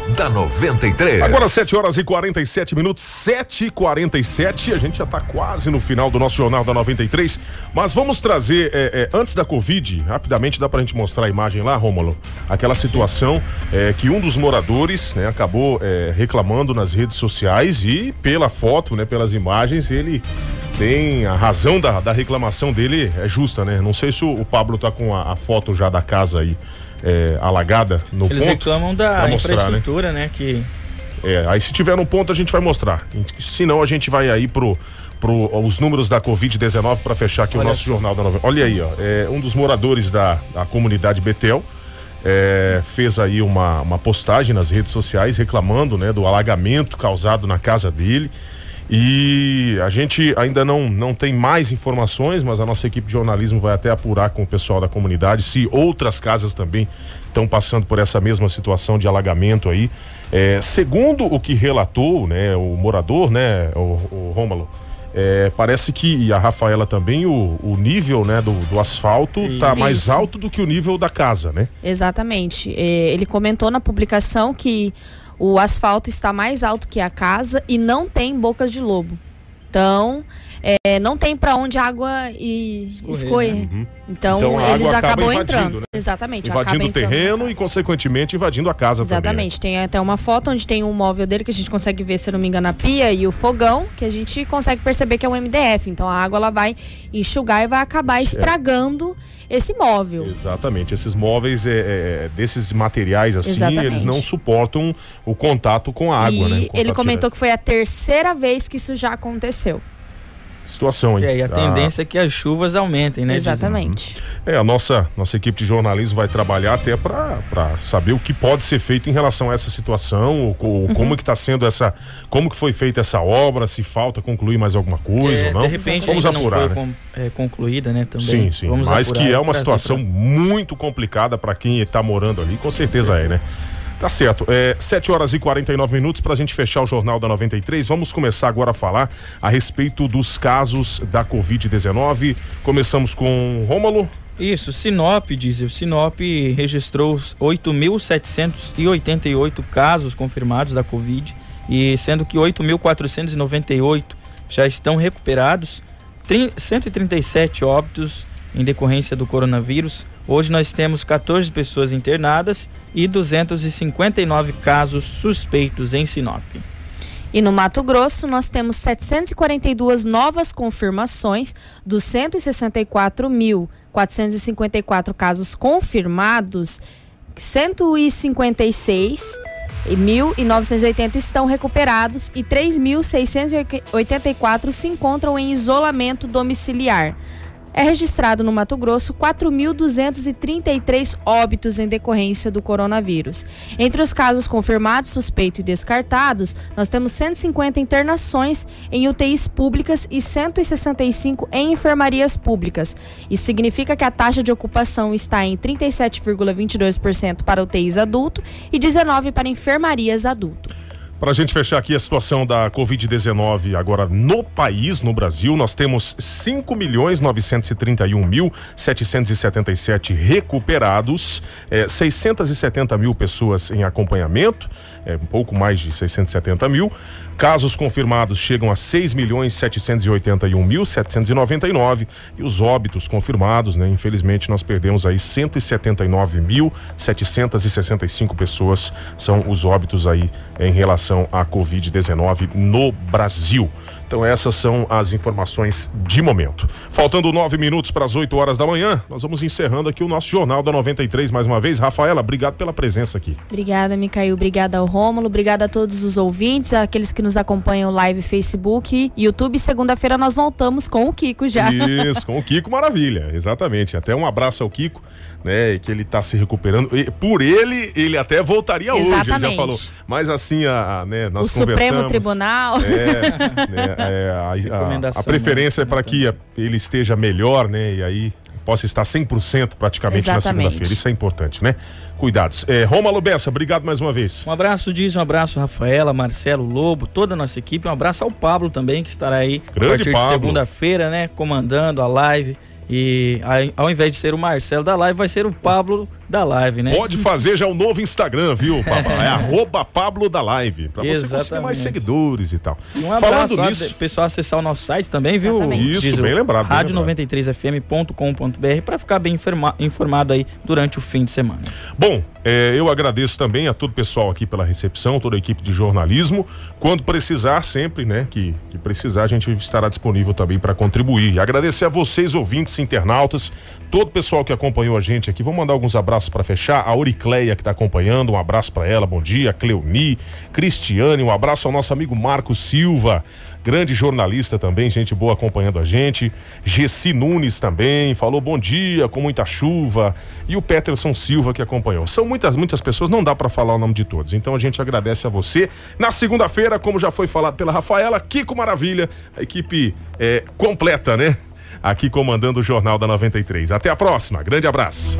da 93. Agora 7 horas e 47 minutos, 7 e 47 A gente já está quase no final do nosso Jornal da 93. Mas vamos trazer, é, é, antes da Covid, rapidamente dá pra gente mostrar a imagem lá, Rômulo? Aquela situação é, que um dos moradores né, acabou é, reclamando nas redes sociais e pela foto, né, pelas imagens, ele tem a razão da, da reclamação dele é justa, né? Não sei se o, o Pablo tá com a, a foto já da casa aí é, alagada no Eles ponto. reclamam da mostrar, né? infraestrutura, né? Que É, aí se tiver no ponto a gente vai mostrar. Se não, a gente vai aí pro, pro os números da Covid-19 para fechar aqui o Olha nosso só. jornal da novela. Olha aí, ó. É, um dos moradores da, da comunidade Betel é, fez aí uma, uma postagem nas redes sociais reclamando né, do alagamento causado na casa dele. E a gente ainda não, não tem mais informações, mas a nossa equipe de jornalismo vai até apurar com o pessoal da comunidade se outras casas também estão passando por essa mesma situação de alagamento aí. É, segundo o que relatou, né, o morador, né, o, o Rômulo, é, parece que, e a Rafaela também, o, o nível né, do, do asfalto tá mais alto do que o nível da casa, né? Exatamente. É, Ele comentou na publicação que o asfalto está mais alto que a casa e não tem bocas de lobo. Então, é, não tem para onde a água e escorrer. Uhum. Então, Então, eles acaba acabam invadindo, entrando. né? Exatamente. Invadindo acaba o terreno e, consequentemente, invadindo a casa também. né? Exatamente. Tem até uma foto onde tem um móvel dele que a gente consegue ver, se não me engano, a pia e o fogão, que a gente consegue perceber que é um MDF. Então a água ela vai enxugar e vai acabar estragando esse móvel. Exatamente. Esses móveis, é, é, desses materiais assim, Exatamente. eles não suportam o contato com a água, e né? Ele comentou que foi a terceira vez que isso já aconteceu. Situação, hein? É, e a tendência é que as chuvas aumentem, né? Exatamente. É, a nossa, nossa equipe de jornalismo vai trabalhar até para saber o que pode ser feito em relação a essa situação, ou, ou Uhum. como que está sendo essa, como que foi feita essa obra, se falta concluir mais alguma coisa É, ou não. De repente Vamos apurar, não né? foi com- é, concluída, né? Também. Sim, sim. Vamos Mas apurar que é uma situação pra- muito complicada para quem está morando ali, com certeza é, né? Tá certo. É, 7 horas e 49 minutos para a gente fechar o Jornal da 93. Vamos começar agora a falar a respeito dos casos da Covid-19. Começamos com Rômulo. Isso, Sinop, diz o Sinop registrou 8.788 casos confirmados da Covid, e sendo que 8.498 já estão recuperados, Trin- 137 óbitos em decorrência do coronavírus. Hoje nós temos 14 pessoas internadas e 259 casos suspeitos em Sinop. E no Mato Grosso, nós temos 742 novas confirmações dos 164.454 casos confirmados, 156 e 1.980 estão recuperados e 3.684 se encontram em isolamento domiciliar. É registrado no Mato Grosso 4.233 óbitos em decorrência do coronavírus. Entre os casos confirmados, suspeitos e descartados, nós temos 150 internações em UTIs públicas e 165 em enfermarias públicas. Isso significa que a taxa de ocupação está em 37,22% para UTIs adulto e 19% para enfermarias adulto. Para a gente fechar aqui a situação da Covid-19 agora no país, no Brasil, nós temos 5 milhões 931 mil 777 recuperados, eh, 670 mil pessoas em acompanhamento, é, um pouco mais de 670 mil. Casos confirmados chegam a 6 milhões 781 mil 799 e os óbitos confirmados, né? Infelizmente nós perdemos aí 179 mil 765 pessoas são os óbitos aí em relação à Covid-19 no Brasil. Então essas são as informações de momento. Faltando nove minutos para as 8 horas da manhã, nós vamos encerrando aqui o nosso Jornal da 93 mais uma vez. Rafaela, obrigado pela presença aqui. Obrigada, Micael. Obrigada ao Rômulo. Obrigada a todos os ouvintes, aqueles que nos acompanham live Facebook, YouTube. Segunda-feira nós voltamos com o Kiko já. Isso, com o Kiko Maravilha, exatamente. Até um abraço ao Kiko, né? Que ele tá se recuperando. E por ele, ele até voltaria hoje, ele já Exatamente. falou. Mas assim, a, a, né, nós o Supremo conversamos. Tribunal. É, né, é, [laughs] a- a, a, preferência é para que ele esteja melhor, né? E aí possa estar 100% praticamente na Exatamente. segunda-feira. Isso é importante, né? Cuidados. É, Roma Lubessa, obrigado mais uma vez. Um abraço, Diz, um abraço, Rafaela, Marcelo, Lobo, toda a nossa equipe. Um abraço ao Pablo também, que estará aí Grande a partir Pablo. de segunda-feira, né? Comandando a live. E ao invés de ser o Marcelo da live, vai ser o Pablo da live, né? Pode fazer já o novo Instagram, viu? É [laughs] arroba Pablo da Live. Pra você conseguir mais Exatamente. seguidores e tal. E um abraço Falando nisso. pessoal acessar o nosso site também, viu? Exatamente. Isso, bem lembrado, bem Rádio 93fm.com.br para ficar bem informa- informado aí durante o fim de semana. Bom, é, eu agradeço também a todo o pessoal aqui pela recepção, toda a equipe de jornalismo. Quando precisar, sempre, né, que, que precisar, a gente estará disponível também para contribuir. E agradecer a vocês, ouvintes, internautas, todo o pessoal que acompanhou a gente aqui. Vou mandar alguns abraços para fechar. A Auricleia que está acompanhando, um abraço para ela, bom dia. Cleoni, Cristiane, um abraço ao nosso amigo Marco Silva. Grande jornalista também, gente boa acompanhando a gente. Gessi Nunes também, falou bom dia, com muita chuva. E o Peterson Silva que acompanhou. São muitas, muitas pessoas, não dá para falar o nome de todos. Então a gente agradece a você. Na segunda-feira, como já foi falado pela Rafaela, Kiko Maravilha, a equipe é, completa, né? Aqui comandando o Jornal da 93. Até a próxima, grande abraço.